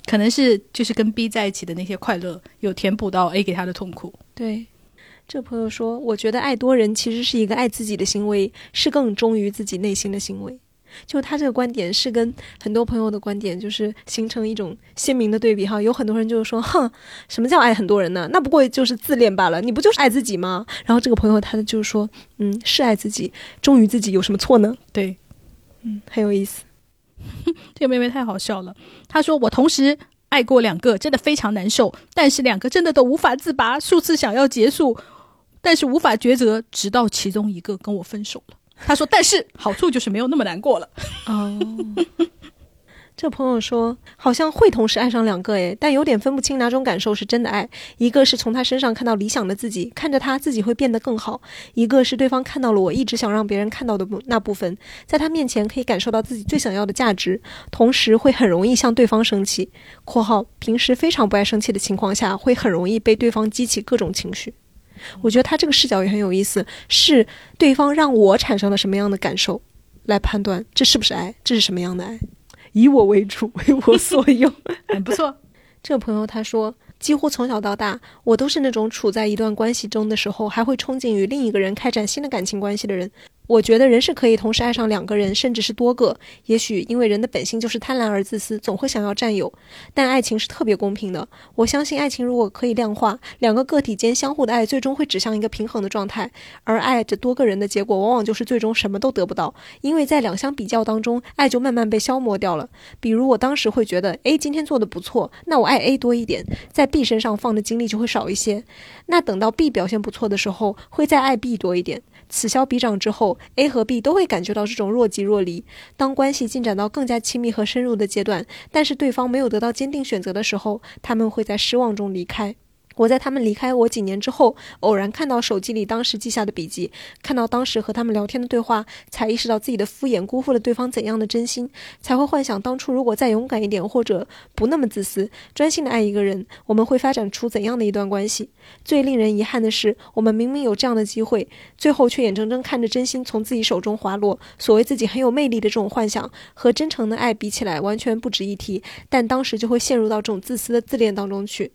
可能是就是跟 B 在一起的那些快乐，有填补到 A 给他的痛苦。对。这朋友说：“我觉得爱多人其实是一个爱自己的行为，是更忠于自己内心的行为。”就他这个观点是跟很多朋友的观点就是形成一种鲜明的对比哈。有很多人就是说：“哼，什么叫爱很多人呢？那不过就是自恋罢了。你不就是爱自己吗？”然后这个朋友他就是说：“嗯，是爱自己，忠于自己有什么错呢？”对，嗯，很有意思。这个妹妹太好笑了。她说：“我同时爱过两个，真的非常难受，但是两个真的都无法自拔，数次想要结束。”但是无法抉择，直到其中一个跟我分手了。他说：“但是好处就是没有那么难过了。”哦。这朋友说，好像会同时爱上两个诶，但有点分不清哪种感受是真的爱。一个是从他身上看到理想的自己，看着他自己会变得更好；一个是对方看到了我一直想让别人看到的那部分，在他面前可以感受到自己最想要的价值，同时会很容易向对方生气。（括号平时非常不爱生气的情况下，会很容易被对方激起各种情绪。）我觉得他这个视角也很有意思，是对方让我产生了什么样的感受，来判断这是不是爱，这是什么样的爱，以我为主，为我所用，很不错。这个朋友他说，几乎从小到大，我都是那种处在一段关系中的时候，还会憧憬与另一个人开展新的感情关系的人。我觉得人是可以同时爱上两个人，甚至是多个。也许因为人的本性就是贪婪而自私，总会想要占有。但爱情是特别公平的。我相信爱情如果可以量化，两个个体间相互的爱，最终会指向一个平衡的状态。而爱着多个人的结果，往往就是最终什么都得不到，因为在两相比较当中，爱就慢慢被消磨掉了。比如我当时会觉得 A 今天做的不错，那我爱 A 多一点，在 B 身上放的精力就会少一些。那等到 B 表现不错的时候，会再爱 B 多一点。此消彼长之后，A 和 B 都会感觉到这种若即若离。当关系进展到更加亲密和深入的阶段，但是对方没有得到坚定选择的时候，他们会在失望中离开。我在他们离开我几年之后，偶然看到手机里当时记下的笔记，看到当时和他们聊天的对话，才意识到自己的敷衍辜负了对方怎样的真心，才会幻想当初如果再勇敢一点，或者不那么自私，专心的爱一个人，我们会发展出怎样的一段关系。最令人遗憾的是，我们明明有这样的机会，最后却眼睁睁看着真心从自己手中滑落。所谓自己很有魅力的这种幻想，和真诚的爱比起来，完全不值一提。但当时就会陷入到这种自私的自恋当中去。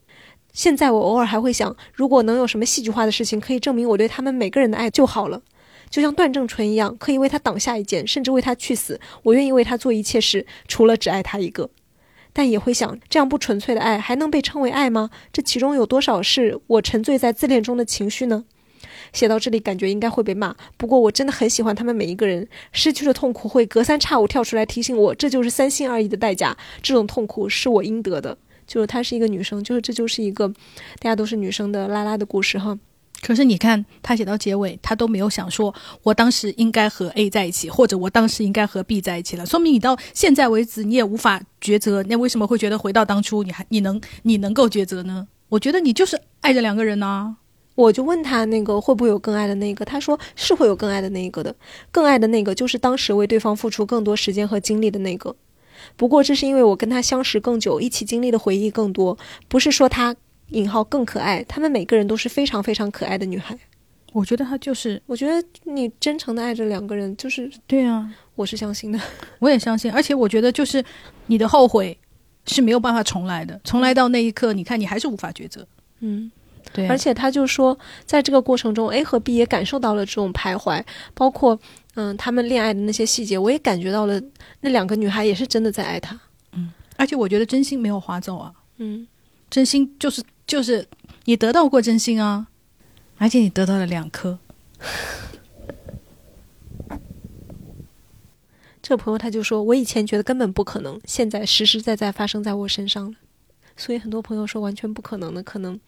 现在我偶尔还会想，如果能有什么戏剧化的事情可以证明我对他们每个人的爱就好了，就像段正淳一样，可以为他挡下一剑，甚至为他去死，我愿意为他做一切事，除了只爱他一个。但也会想，这样不纯粹的爱还能被称为爱吗？这其中有多少是我沉醉在自恋中的情绪呢？写到这里，感觉应该会被骂。不过我真的很喜欢他们每一个人，失去的痛苦会隔三差五跳出来提醒我，这就是三心二意的代价。这种痛苦是我应得的。就是她是一个女生，就是这就是一个大家都是女生的拉拉的故事哈。可是你看，他写到结尾，他都没有想说，我当时应该和 A 在一起，或者我当时应该和 B 在一起了。说明你到现在为止，你也无法抉择。那为什么会觉得回到当初，你还你能你能够抉择呢？我觉得你就是爱着两个人呢。我就问他那个会不会有更爱的那个，他说是会有更爱的那个的，更爱的那个就是当时为对方付出更多时间和精力的那个。不过这是因为我跟他相识更久，一起经历的回忆更多，不是说他引号更可爱。他们每个人都是非常非常可爱的女孩。我觉得他就是，我觉得你真诚的爱着两个人，就是对啊，我是相信的，我也相信。而且我觉得就是你的后悔是没有办法重来的，重来到那一刻，你看你还是无法抉择。嗯，对。而且他就说，在这个过程中，A 和 B 也感受到了这种徘徊，包括。嗯，他们恋爱的那些细节，我也感觉到了。那两个女孩也是真的在爱他。嗯，而且我觉得真心没有划走啊。嗯，真心就是就是你得到过真心啊，而且你得到了两颗。这个朋友他就说：“我以前觉得根本不可能，现在实实在在发生在我身上了。”所以很多朋友说完全不可能的，可能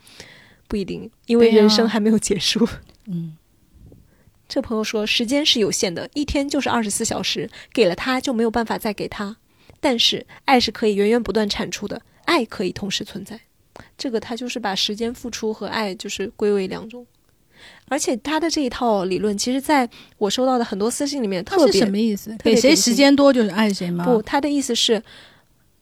不一定，因为人生还没有结束。嗯。这朋友说，时间是有限的，一天就是二十四小时，给了他就没有办法再给他。但是爱是可以源源不断产出的，爱可以同时存在。这个他就是把时间付出和爱就是归为两种。而且他的这一套理论，其实在我收到的很多私信里面特别什么意思？给谁时间多就是爱谁吗？不，他的意思是，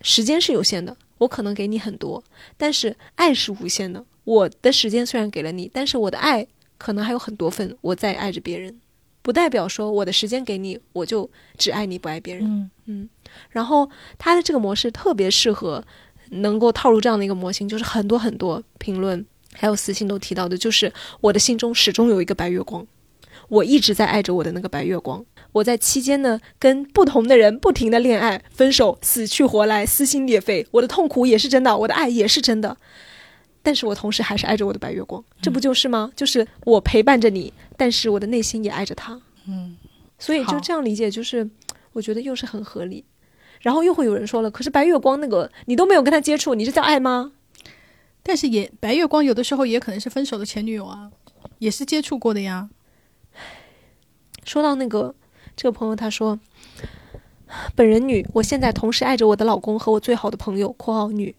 时间是有限的，我可能给你很多，但是爱是无限的。我的时间虽然给了你，但是我的爱。可能还有很多份我在爱着别人，不代表说我的时间给你，我就只爱你不爱别人。嗯嗯。然后他的这个模式特别适合能够套入这样的一个模型，就是很多很多评论还有私信都提到的，就是我的心中始终有一个白月光，我一直在爱着我的那个白月光。我在期间呢跟不同的人不停的恋爱、分手、死去活来、撕心裂肺，我的痛苦也是真的，我的爱也是真的。但是我同时还是爱着我的白月光，这不就是吗？就是我陪伴着你，但是我的内心也爱着他。嗯，所以就这样理解，就是我觉得又是很合理。然后又会有人说了，可是白月光那个你都没有跟他接触，你这叫爱吗？但是也白月光有的时候也可能是分手的前女友啊，也是接触过的呀。说到那个这个朋友，他说，本人女，我现在同时爱着我的老公和我最好的朋友（括号女）。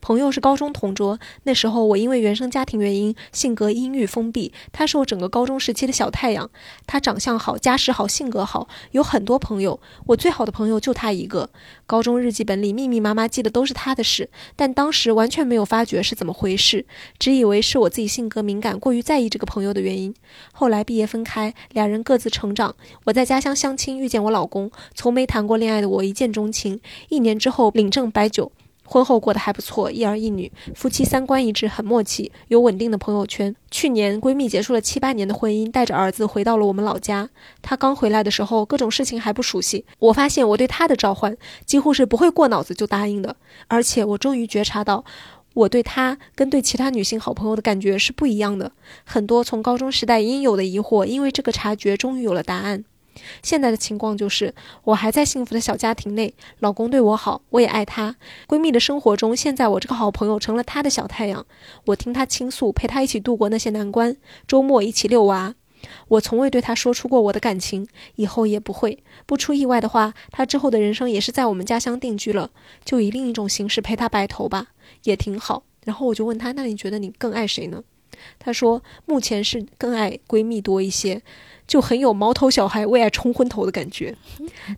朋友是高中同桌，那时候我因为原生家庭原因，性格阴郁封闭。他是我整个高中时期的小太阳。他长相好，家世好，性格好，有很多朋友。我最好的朋友就他一个。高中日记本里密密麻麻记的都是他的事，但当时完全没有发觉是怎么回事，只以为是我自己性格敏感，过于在意这个朋友的原因。后来毕业分开，俩人各自成长。我在家乡相亲遇见我老公，从没谈过恋爱的我一见钟情。一年之后领证摆酒。婚后过得还不错，一儿一女，夫妻三观一致，很默契，有稳定的朋友圈。去年闺蜜结束了七八年的婚姻，带着儿子回到了我们老家。她刚回来的时候，各种事情还不熟悉。我发现我对她的召唤几乎是不会过脑子就答应的，而且我终于觉察到，我对她跟对其他女性好朋友的感觉是不一样的。很多从高中时代应有的疑惑，因为这个察觉，终于有了答案。现在的情况就是，我还在幸福的小家庭内，老公对我好，我也爱他。闺蜜的生活中，现在我这个好朋友成了她的小太阳，我听她倾诉，陪她一起度过那些难关，周末一起遛娃。我从未对她说出过我的感情，以后也不会。不出意外的话，她之后的人生也是在我们家乡定居了，就以另一种形式陪她白头吧，也挺好。然后我就问他，那你觉得你更爱谁呢？他说目前是更爱闺蜜多一些。就很有毛头小孩为爱冲昏头的感觉，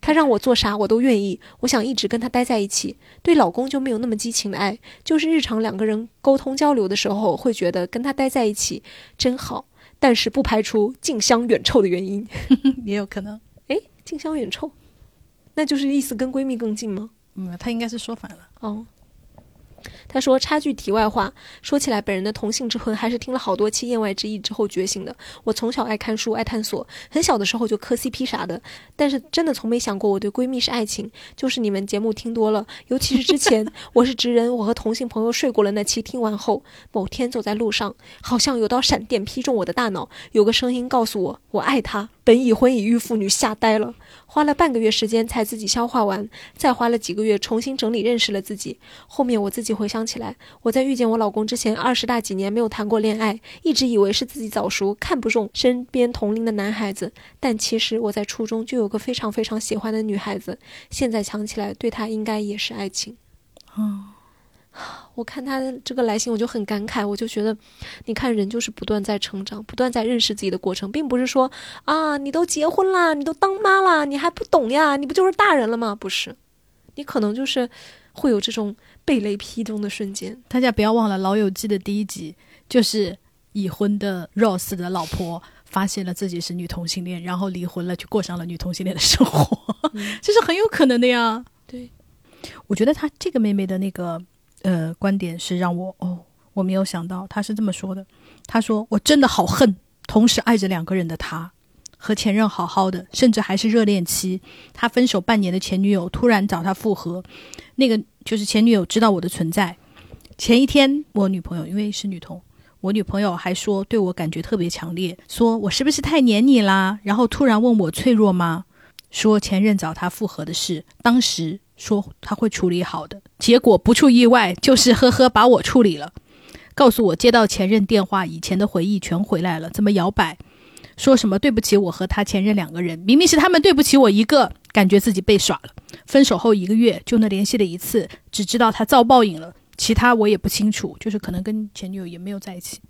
她让我做啥我都愿意，我想一直跟她待在一起。对老公就没有那么激情的爱，就是日常两个人沟通交流的时候会觉得跟她待在一起真好，但是不排除近香远臭的原因，也有可能。哎，近香远臭，那就是意思跟闺蜜更近吗？嗯，她应该是说反了。哦。他说：“插句题外话，说起来，本人的同性之魂还是听了好多期《言外之意》之后觉醒的。我从小爱看书，爱探索，很小的时候就磕 CP 啥的。但是真的从没想过我对闺蜜是爱情。就是你们节目听多了，尤其是之前 我是直人，我和同性朋友睡过了那期，听完后，某天走在路上，好像有道闪电劈中我的大脑，有个声音告诉我，我爱他。本已婚已育妇女吓呆了。”花了半个月时间才自己消化完，再花了几个月重新整理认识了自己。后面我自己回想起来，我在遇见我老公之前二十大几年没有谈过恋爱，一直以为是自己早熟，看不中身边同龄的男孩子。但其实我在初中就有个非常非常喜欢的女孩子，现在想起来，对她应该也是爱情。哦。我看他的这个来信，我就很感慨，我就觉得，你看人就是不断在成长，不断在认识自己的过程，并不是说啊，你都结婚啦，你都当妈啦，你还不懂呀，你不就是大人了吗？不是，你可能就是会有这种被雷劈中的瞬间。大家不要忘了，《老友记》的第一集就是已婚的 Rose 的老婆发现了自己是女同性恋，然后离婚了，去过上了女同性恋的生活，这是很有可能的呀。对，我觉得他这个妹妹的那个。呃，观点是让我哦，我没有想到他是这么说的。他说：“我真的好恨，同时爱着两个人的他，和前任好好的，甚至还是热恋期。他分手半年的前女友突然找他复合，那个就是前女友知道我的存在。前一天我女朋友因为是女同，我女朋友还说对我感觉特别强烈，说我是不是太黏你啦？然后突然问我脆弱吗？说前任找他复合的事，当时。”说他会处理好的，结果不出意外就是呵呵把我处理了，告诉我接到前任电话，以前的回忆全回来了，怎么摇摆？说什么对不起我和他前任两个人，明明是他们对不起我一个，感觉自己被耍了。分手后一个月就那联系了一次，只知道他遭报应了，其他我也不清楚，就是可能跟前女友也没有在一起。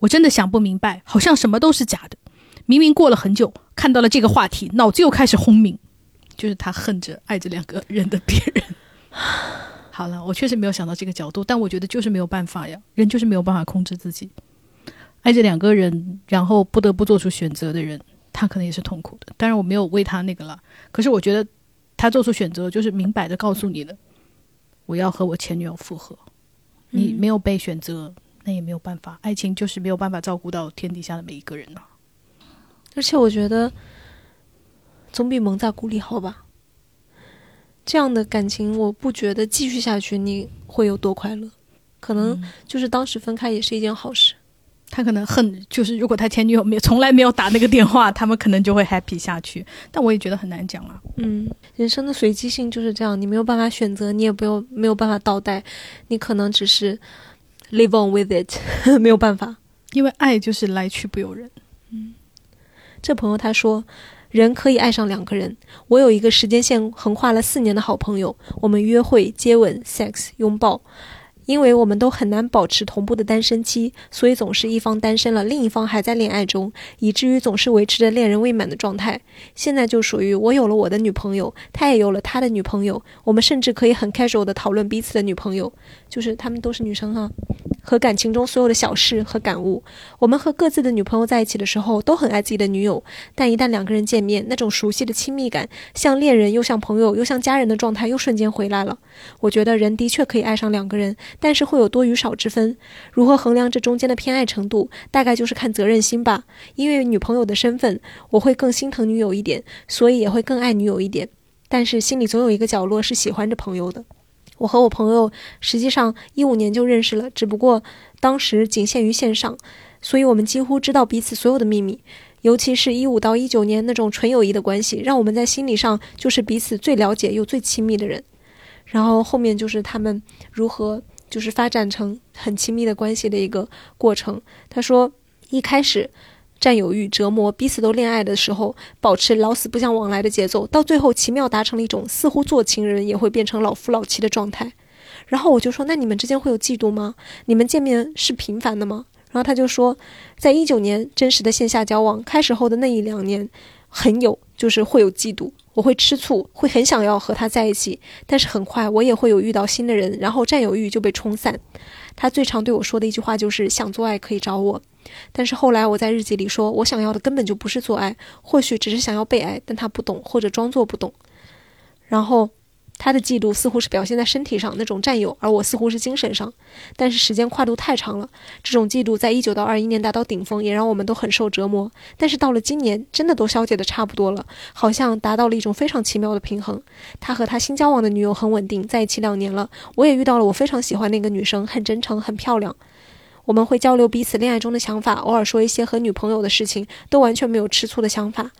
我真的想不明白，好像什么都是假的。明明过了很久，看到了这个话题，脑子又开始轰鸣。就是他恨着爱着两个人的别人。好了，我确实没有想到这个角度，但我觉得就是没有办法呀，人就是没有办法控制自己。爱着两个人，然后不得不做出选择的人，他可能也是痛苦的。当然，我没有为他那个了。可是我觉得他做出选择，就是明摆着告诉你了，我要和我前女友复合。你没有被选择，那也没有办法。爱情就是没有办法照顾到天底下的每一个人呢。而且我觉得。总比蒙在鼓里好吧？这样的感情，我不觉得继续下去你会有多快乐。可能就是当时分开也是一件好事。他可能恨，就是如果他前女友没从来没有打那个电话，他们可能就会 happy 下去。但我也觉得很难讲啊。嗯，人生的随机性就是这样，你没有办法选择，你也不有没有办法倒带，你可能只是 live on with it，没有办法。因为爱就是来去不由人。嗯，这朋友他说。人可以爱上两个人。我有一个时间线横跨了四年的好朋友，我们约会、接吻、sex、拥抱。因为我们都很难保持同步的单身期，所以总是一方单身了，另一方还在恋爱中，以至于总是维持着恋人未满的状态。现在就属于我有了我的女朋友，他也有了他的女朋友，我们甚至可以很 casual 的讨论彼此的女朋友，就是他们都是女生哈。和感情中所有的小事和感悟，我们和各自的女朋友在一起的时候都很爱自己的女友，但一旦两个人见面，那种熟悉的亲密感，像恋人又像朋友又像家人的状态又瞬间回来了。我觉得人的确可以爱上两个人，但是会有多与少之分。如何衡量这中间的偏爱程度，大概就是看责任心吧。因为女朋友的身份，我会更心疼女友一点，所以也会更爱女友一点。但是心里总有一个角落是喜欢着朋友的。我和我朋友实际上一五年就认识了，只不过当时仅限于线上，所以我们几乎知道彼此所有的秘密。尤其是一五到一九年那种纯友谊的关系，让我们在心理上就是彼此最了解又最亲密的人。然后后面就是他们如何就是发展成很亲密的关系的一个过程。他说一开始。占有欲折磨，彼此都恋爱的时候，保持老死不相往来的节奏，到最后奇妙达成了一种似乎做情人也会变成老夫老妻的状态。然后我就说：“那你们之间会有嫉妒吗？你们见面是频繁的吗？”然后他就说：“在一九年真实的线下交往开始后的那一两年，很有，就是会有嫉妒，我会吃醋，会很想要和他在一起，但是很快我也会有遇到新的人，然后占有欲就被冲散。他最常对我说的一句话就是：想做爱可以找我。但是后来我在日记里说，我想要的根本就不是做爱，或许只是想要被爱，但他不懂或者装作不懂。然后。”他的嫉妒似乎是表现在身体上那种占有，而我似乎是精神上。但是时间跨度太长了，这种嫉妒在一九到二一年达到顶峰，也让我们都很受折磨。但是到了今年，真的都消解的差不多了，好像达到了一种非常奇妙的平衡。他和他新交往的女友很稳定，在一起两年了。我也遇到了我非常喜欢那个女生，很真诚，很漂亮。我们会交流彼此恋爱中的想法，偶尔说一些和女朋友的事情，都完全没有吃醋的想法。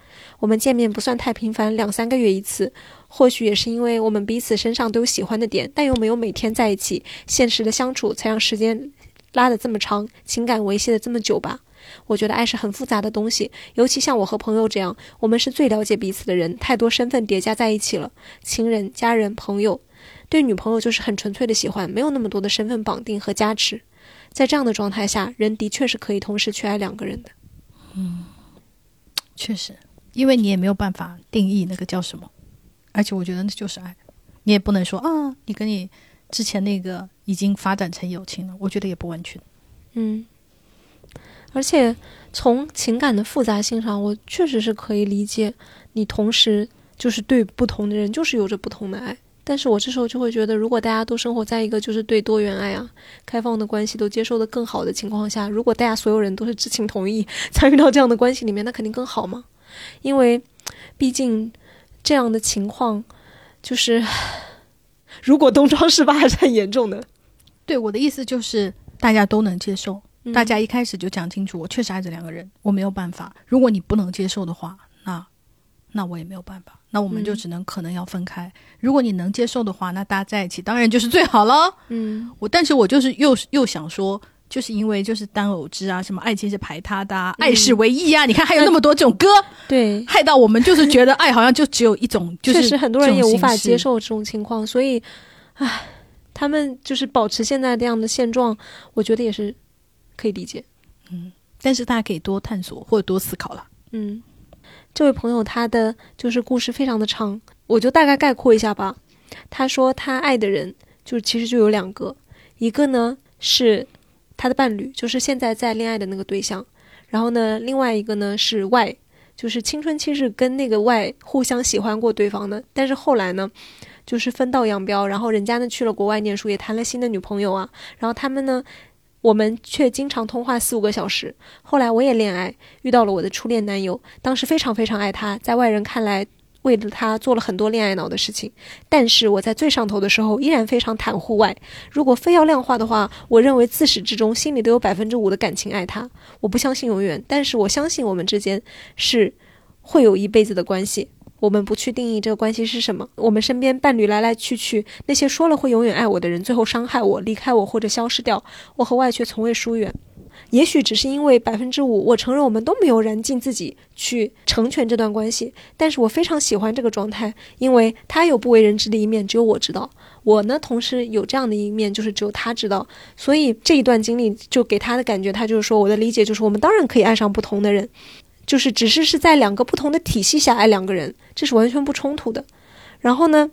我们见面不算太频繁，两三个月一次。或许也是因为我们彼此身上都有喜欢的点，但又没有每天在一起，现实的相处才让时间拉得这么长，情感维系的这么久吧。我觉得爱是很复杂的东西，尤其像我和朋友这样，我们是最了解彼此的人，太多身份叠加在一起了，情人、家人、朋友。对女朋友就是很纯粹的喜欢，没有那么多的身份绑定和加持。在这样的状态下，人的确是可以同时去爱两个人的。嗯，确实，因为你也没有办法定义那个叫什么。而且我觉得那就是爱，你也不能说啊，你跟你之前那个已经发展成友情了，我觉得也不完全。嗯，而且从情感的复杂性上，我确实是可以理解你同时就是对不同的人就是有着不同的爱。但是我这时候就会觉得，如果大家都生活在一个就是对多元爱啊、开放的关系都接受的更好的情况下，如果大家所有人都是知情同意参与到这样的关系里面，那肯定更好嘛，因为毕竟。这样的情况，就是如果东窗事发还是很严重的。对我的意思就是，大家都能接受，大家一开始就讲清楚，我确实爱这两个人，我没有办法。如果你不能接受的话，那那我也没有办法，那我们就只能可能要分开。如果你能接受的话，那大家在一起当然就是最好了。嗯，我但是我就是又又想说。就是因为就是单偶制啊，什么爱情是排他的，爱是唯一啊！你看还有那么多这种歌，对，害到我们就是觉得爱好像就只有 一种，确实很多人也无法接受这种情况，所以，唉，他们就是保持现在这样的现状，我觉得也是可以理解，嗯，但是大家可以多探索或者多思考了，嗯，这位朋友他的就是故事非常的长，我就大概概括一下吧。他说他爱的人就其实就有两个，一个呢是。他的伴侣就是现在在恋爱的那个对象，然后呢，另外一个呢是 Y，就是青春期是跟那个 Y 互相喜欢过对方的，但是后来呢，就是分道扬镳，然后人家呢去了国外念书，也谈了新的女朋友啊，然后他们呢，我们却经常通话四五个小时。后来我也恋爱，遇到了我的初恋男友，当时非常非常爱他，在外人看来。为了他做了很多恋爱脑的事情，但是我在最上头的时候依然非常袒护外。如果非要量化的话，我认为自始至终心里都有百分之五的感情爱他。我不相信永远，但是我相信我们之间是会有一辈子的关系。我们不去定义这个关系是什么。我们身边伴侣来来去去，那些说了会永远爱我的人，最后伤害我、离开我或者消失掉，我和外却从未疏远。也许只是因为百分之五，我承认我们都没有燃尽自己去成全这段关系，但是我非常喜欢这个状态，因为他有不为人知的一面，只有我知道。我呢，同时有这样的一面，就是只有他知道。所以这一段经历就给他的感觉，他就是说，我的理解就是，我们当然可以爱上不同的人，就是只是是在两个不同的体系下爱两个人，这是完全不冲突的。然后呢，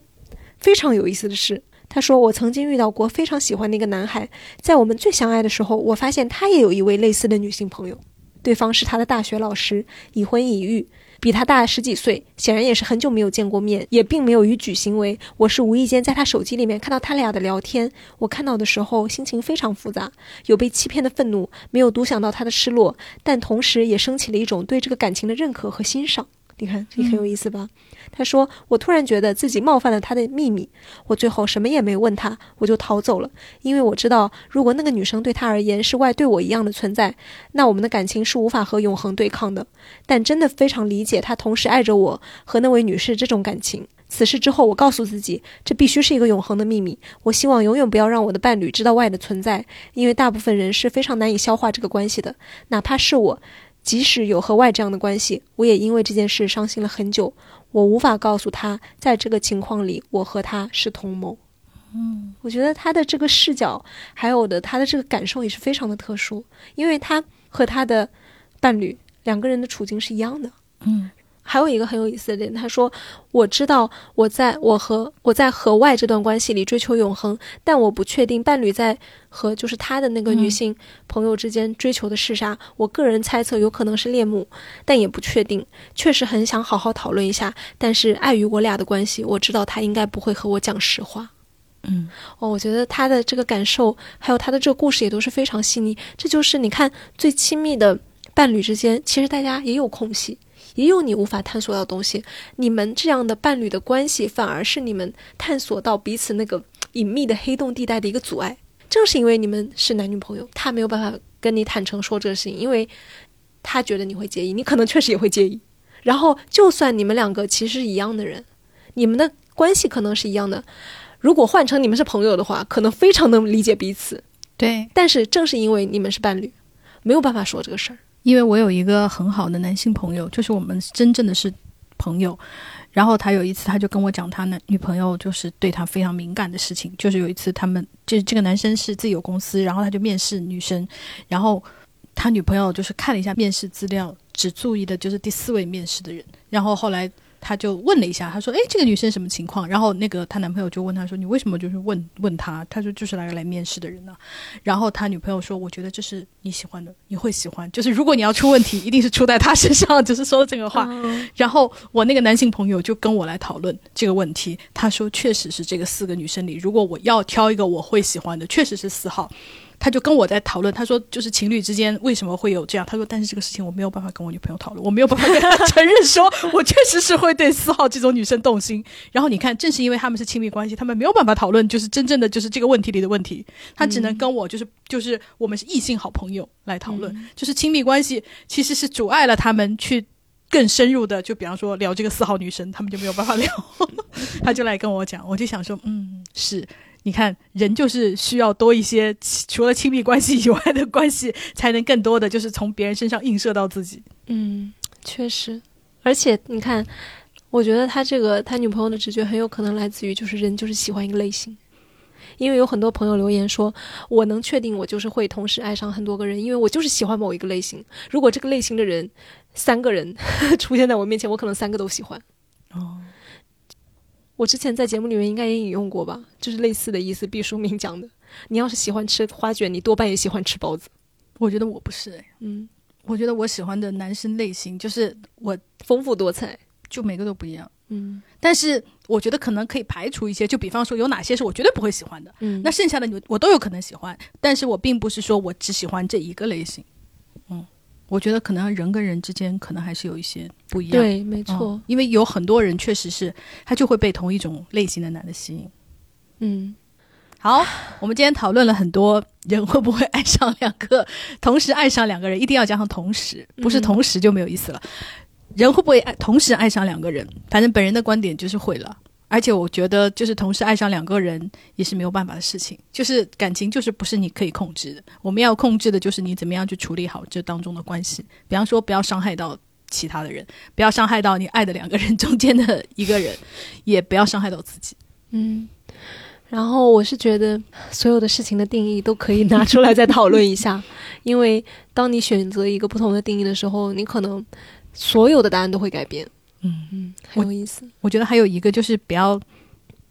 非常有意思的是。他说：“我曾经遇到过非常喜欢的一个男孩，在我们最相爱的时候，我发现他也有一位类似的女性朋友，对方是他的大学老师，已婚已育，比他大十几岁，显然也是很久没有见过面，也并没有逾矩行为。我是无意间在他手机里面看到他俩的聊天，我看到的时候心情非常复杂，有被欺骗的愤怒，没有独享到他的失落，但同时也升起了一种对这个感情的认可和欣赏。你看，这很有意思吧？”他说：“我突然觉得自己冒犯了他的秘密，我最后什么也没问他，我就逃走了。因为我知道，如果那个女生对他而言是外对我一样的存在，那我们的感情是无法和永恒对抗的。但真的非常理解他同时爱着我和那位女士这种感情。此事之后，我告诉自己，这必须是一个永恒的秘密。我希望永远不要让我的伴侣知道外的存在，因为大部分人是非常难以消化这个关系的，哪怕是我。”即使有和外这样的关系，我也因为这件事伤心了很久。我无法告诉他，在这个情况里，我和他是同谋。嗯，我觉得他的这个视角，还有的他的这个感受也是非常的特殊，因为他和他的伴侣两个人的处境是一样的。嗯还有一个很有意思的点，他说：“我知道我在我和我在和外这段关系里追求永恒，但我不确定伴侣在和就是他的那个女性朋友之间追求的是啥。我个人猜测有可能是恋母，但也不确定。确实很想好好讨论一下，但是碍于我俩的关系，我知道他应该不会和我讲实话。”嗯哦，我觉得他的这个感受，还有他的这个故事也都是非常细腻。这就是你看最亲密的伴侣之间，其实大家也有空隙，也有你无法探索到的东西。你们这样的伴侣的关系，反而是你们探索到彼此那个隐秘的黑洞地带的一个阻碍。正是因为你们是男女朋友，他没有办法跟你坦诚说这个事情，因为他觉得你会介意，你可能确实也会介意。然后，就算你们两个其实是一样的人，你们的关系可能是一样的。如果换成你们是朋友的话，可能非常能理解彼此。对，但是正是因为你们是伴侣，没有办法说这个事儿。因为我有一个很好的男性朋友，就是我们真正的是朋友。然后他有一次他就跟我讲，他男女朋友就是对他非常敏感的事情。就是有一次他们就是这个男生是自己有公司，然后他就面试女生，然后他女朋友就是看了一下面试资料，只注意的就是第四位面试的人。然后后来他就问了一下，他说：“哎，这个女生什么情况？”然后那个她男朋友就问他说：“你为什么就是问问他？”他说：“就是来来面试的人呢、然后他女朋友说：“我觉得这是你喜欢的，你会喜欢。就是如果你要出问题，一定是出在他身上。”就是说这个话。嗯然后我那个男性朋友就跟我来讨论这个问题，他说确实是这个四个女生里，如果我要挑一个我会喜欢的，确实是四号。他就跟我在讨论，他说就是情侣之间为什么会有这样？他说，但是这个事情我没有办法跟我女朋友讨论，我没有办法跟她承认说，我确实是会对四号这种女生动心。然后你看，正是因为他们是亲密关系，他们没有办法讨论就是真正的就是这个问题里的问题，他只能跟我就是就是我们是异性好朋友来讨论，就是亲密关系其实是阻碍了他们去更深入的，就比方说聊这个四号女生，他们就没有办法聊。他就来跟我讲，我就想说，嗯，是。你看，人就是需要多一些除了亲密关系以外的关系，才能更多的就是从别人身上映射到自己。嗯，确实。而且你看，我觉得他这个他女朋友的直觉很有可能来自于就是人就是喜欢一个类型。因为有很多朋友留言说，我能确定我就是会同时爱上很多个人，因为我就是喜欢某一个类型。如果这个类型的人三个人 出现在我面前，我可能三个都喜欢。哦，我之前在节目里面应该也引用过吧，就是类似的意思。毕淑敏讲的，你要是喜欢吃花卷，你多半也喜欢吃包子。我觉得我不是哎，嗯，我觉得我喜欢的男生类型就是我丰富多彩。就每个都不一样，嗯但是我觉得可能可以排除一些，就比方说有哪些是我绝对不会喜欢的，嗯，那剩下的你我都有可能喜欢，但是我并不是说我只喜欢这一个类型。嗯，我觉得可能人跟人之间可能还是有一些不一样。对，没错嗯，因为有很多人确实是他就会被同一种类型的男的吸引。嗯好，我们今天讨论了很多人会不会爱上两个，同时爱上两个人，一定要加上同时，不是嗯同时就没有意思了。人会不会爱同时爱上两个人？反正本人的观点就是会了。而且我觉得，就是同时爱上两个人也是没有办法的事情。就是感情，就是不是你可以控制的。我们要控制的就是你怎么样去处理好这当中的关系。比方说，不要伤害到其他的人，不要伤害到你爱的两个人中间的一个人，也不要伤害到自己。嗯。然后我是觉得，所有的事情的定义都可以拿出来再讨论一下，因为当你选择一个不同的定义的时候，你可能所有的答案都会改变。嗯。嗯，很有意思。我觉得还有一个就是不要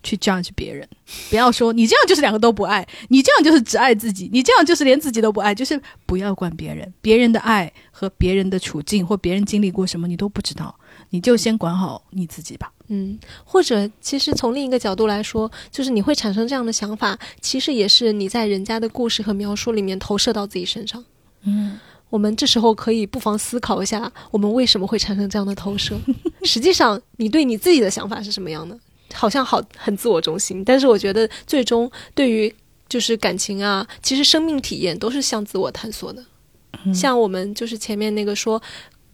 去 judge 别人，不要说你这样就是两个都不爱，你这样就是只爱自己，你这样就是连自己都不爱，就是不要管别人，别人的爱和别人的处境或别人经历过什么你都不知道，你就先管好你自己吧。嗯，或者其实从另一个角度来说，就是你会产生这样的想法，其实也是你在人家的故事和描述里面投射到自己身上。嗯，我们这时候可以不妨思考一下，我们为什么会产生这样的投射？实际上，你对你自己的想法是什么样的？好像好很自我中心，但是我觉得最终对于就是感情啊，其实生命体验都是向自我探索的。嗯像我们就是前面那个说，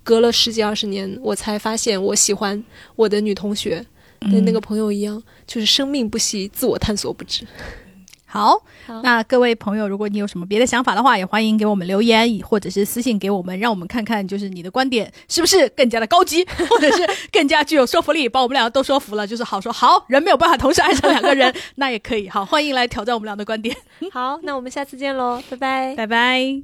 隔了十几二十年，我才发现我喜欢我的女同学的那个朋友一样，就是生命不息，自我探索不止。好，那各位朋友，如果你有什么别的想法的话，也欢迎给我们留言，或者是私信给我们，让我们看看，就是你的观点是不是更加的高级，或者是更加具有说服力，把我们两个都说服了，就是好说好人没有办法同时爱上两个人，那也可以。好，欢迎来挑战我们俩的观点，好，那我们下次见喽，拜拜。拜拜。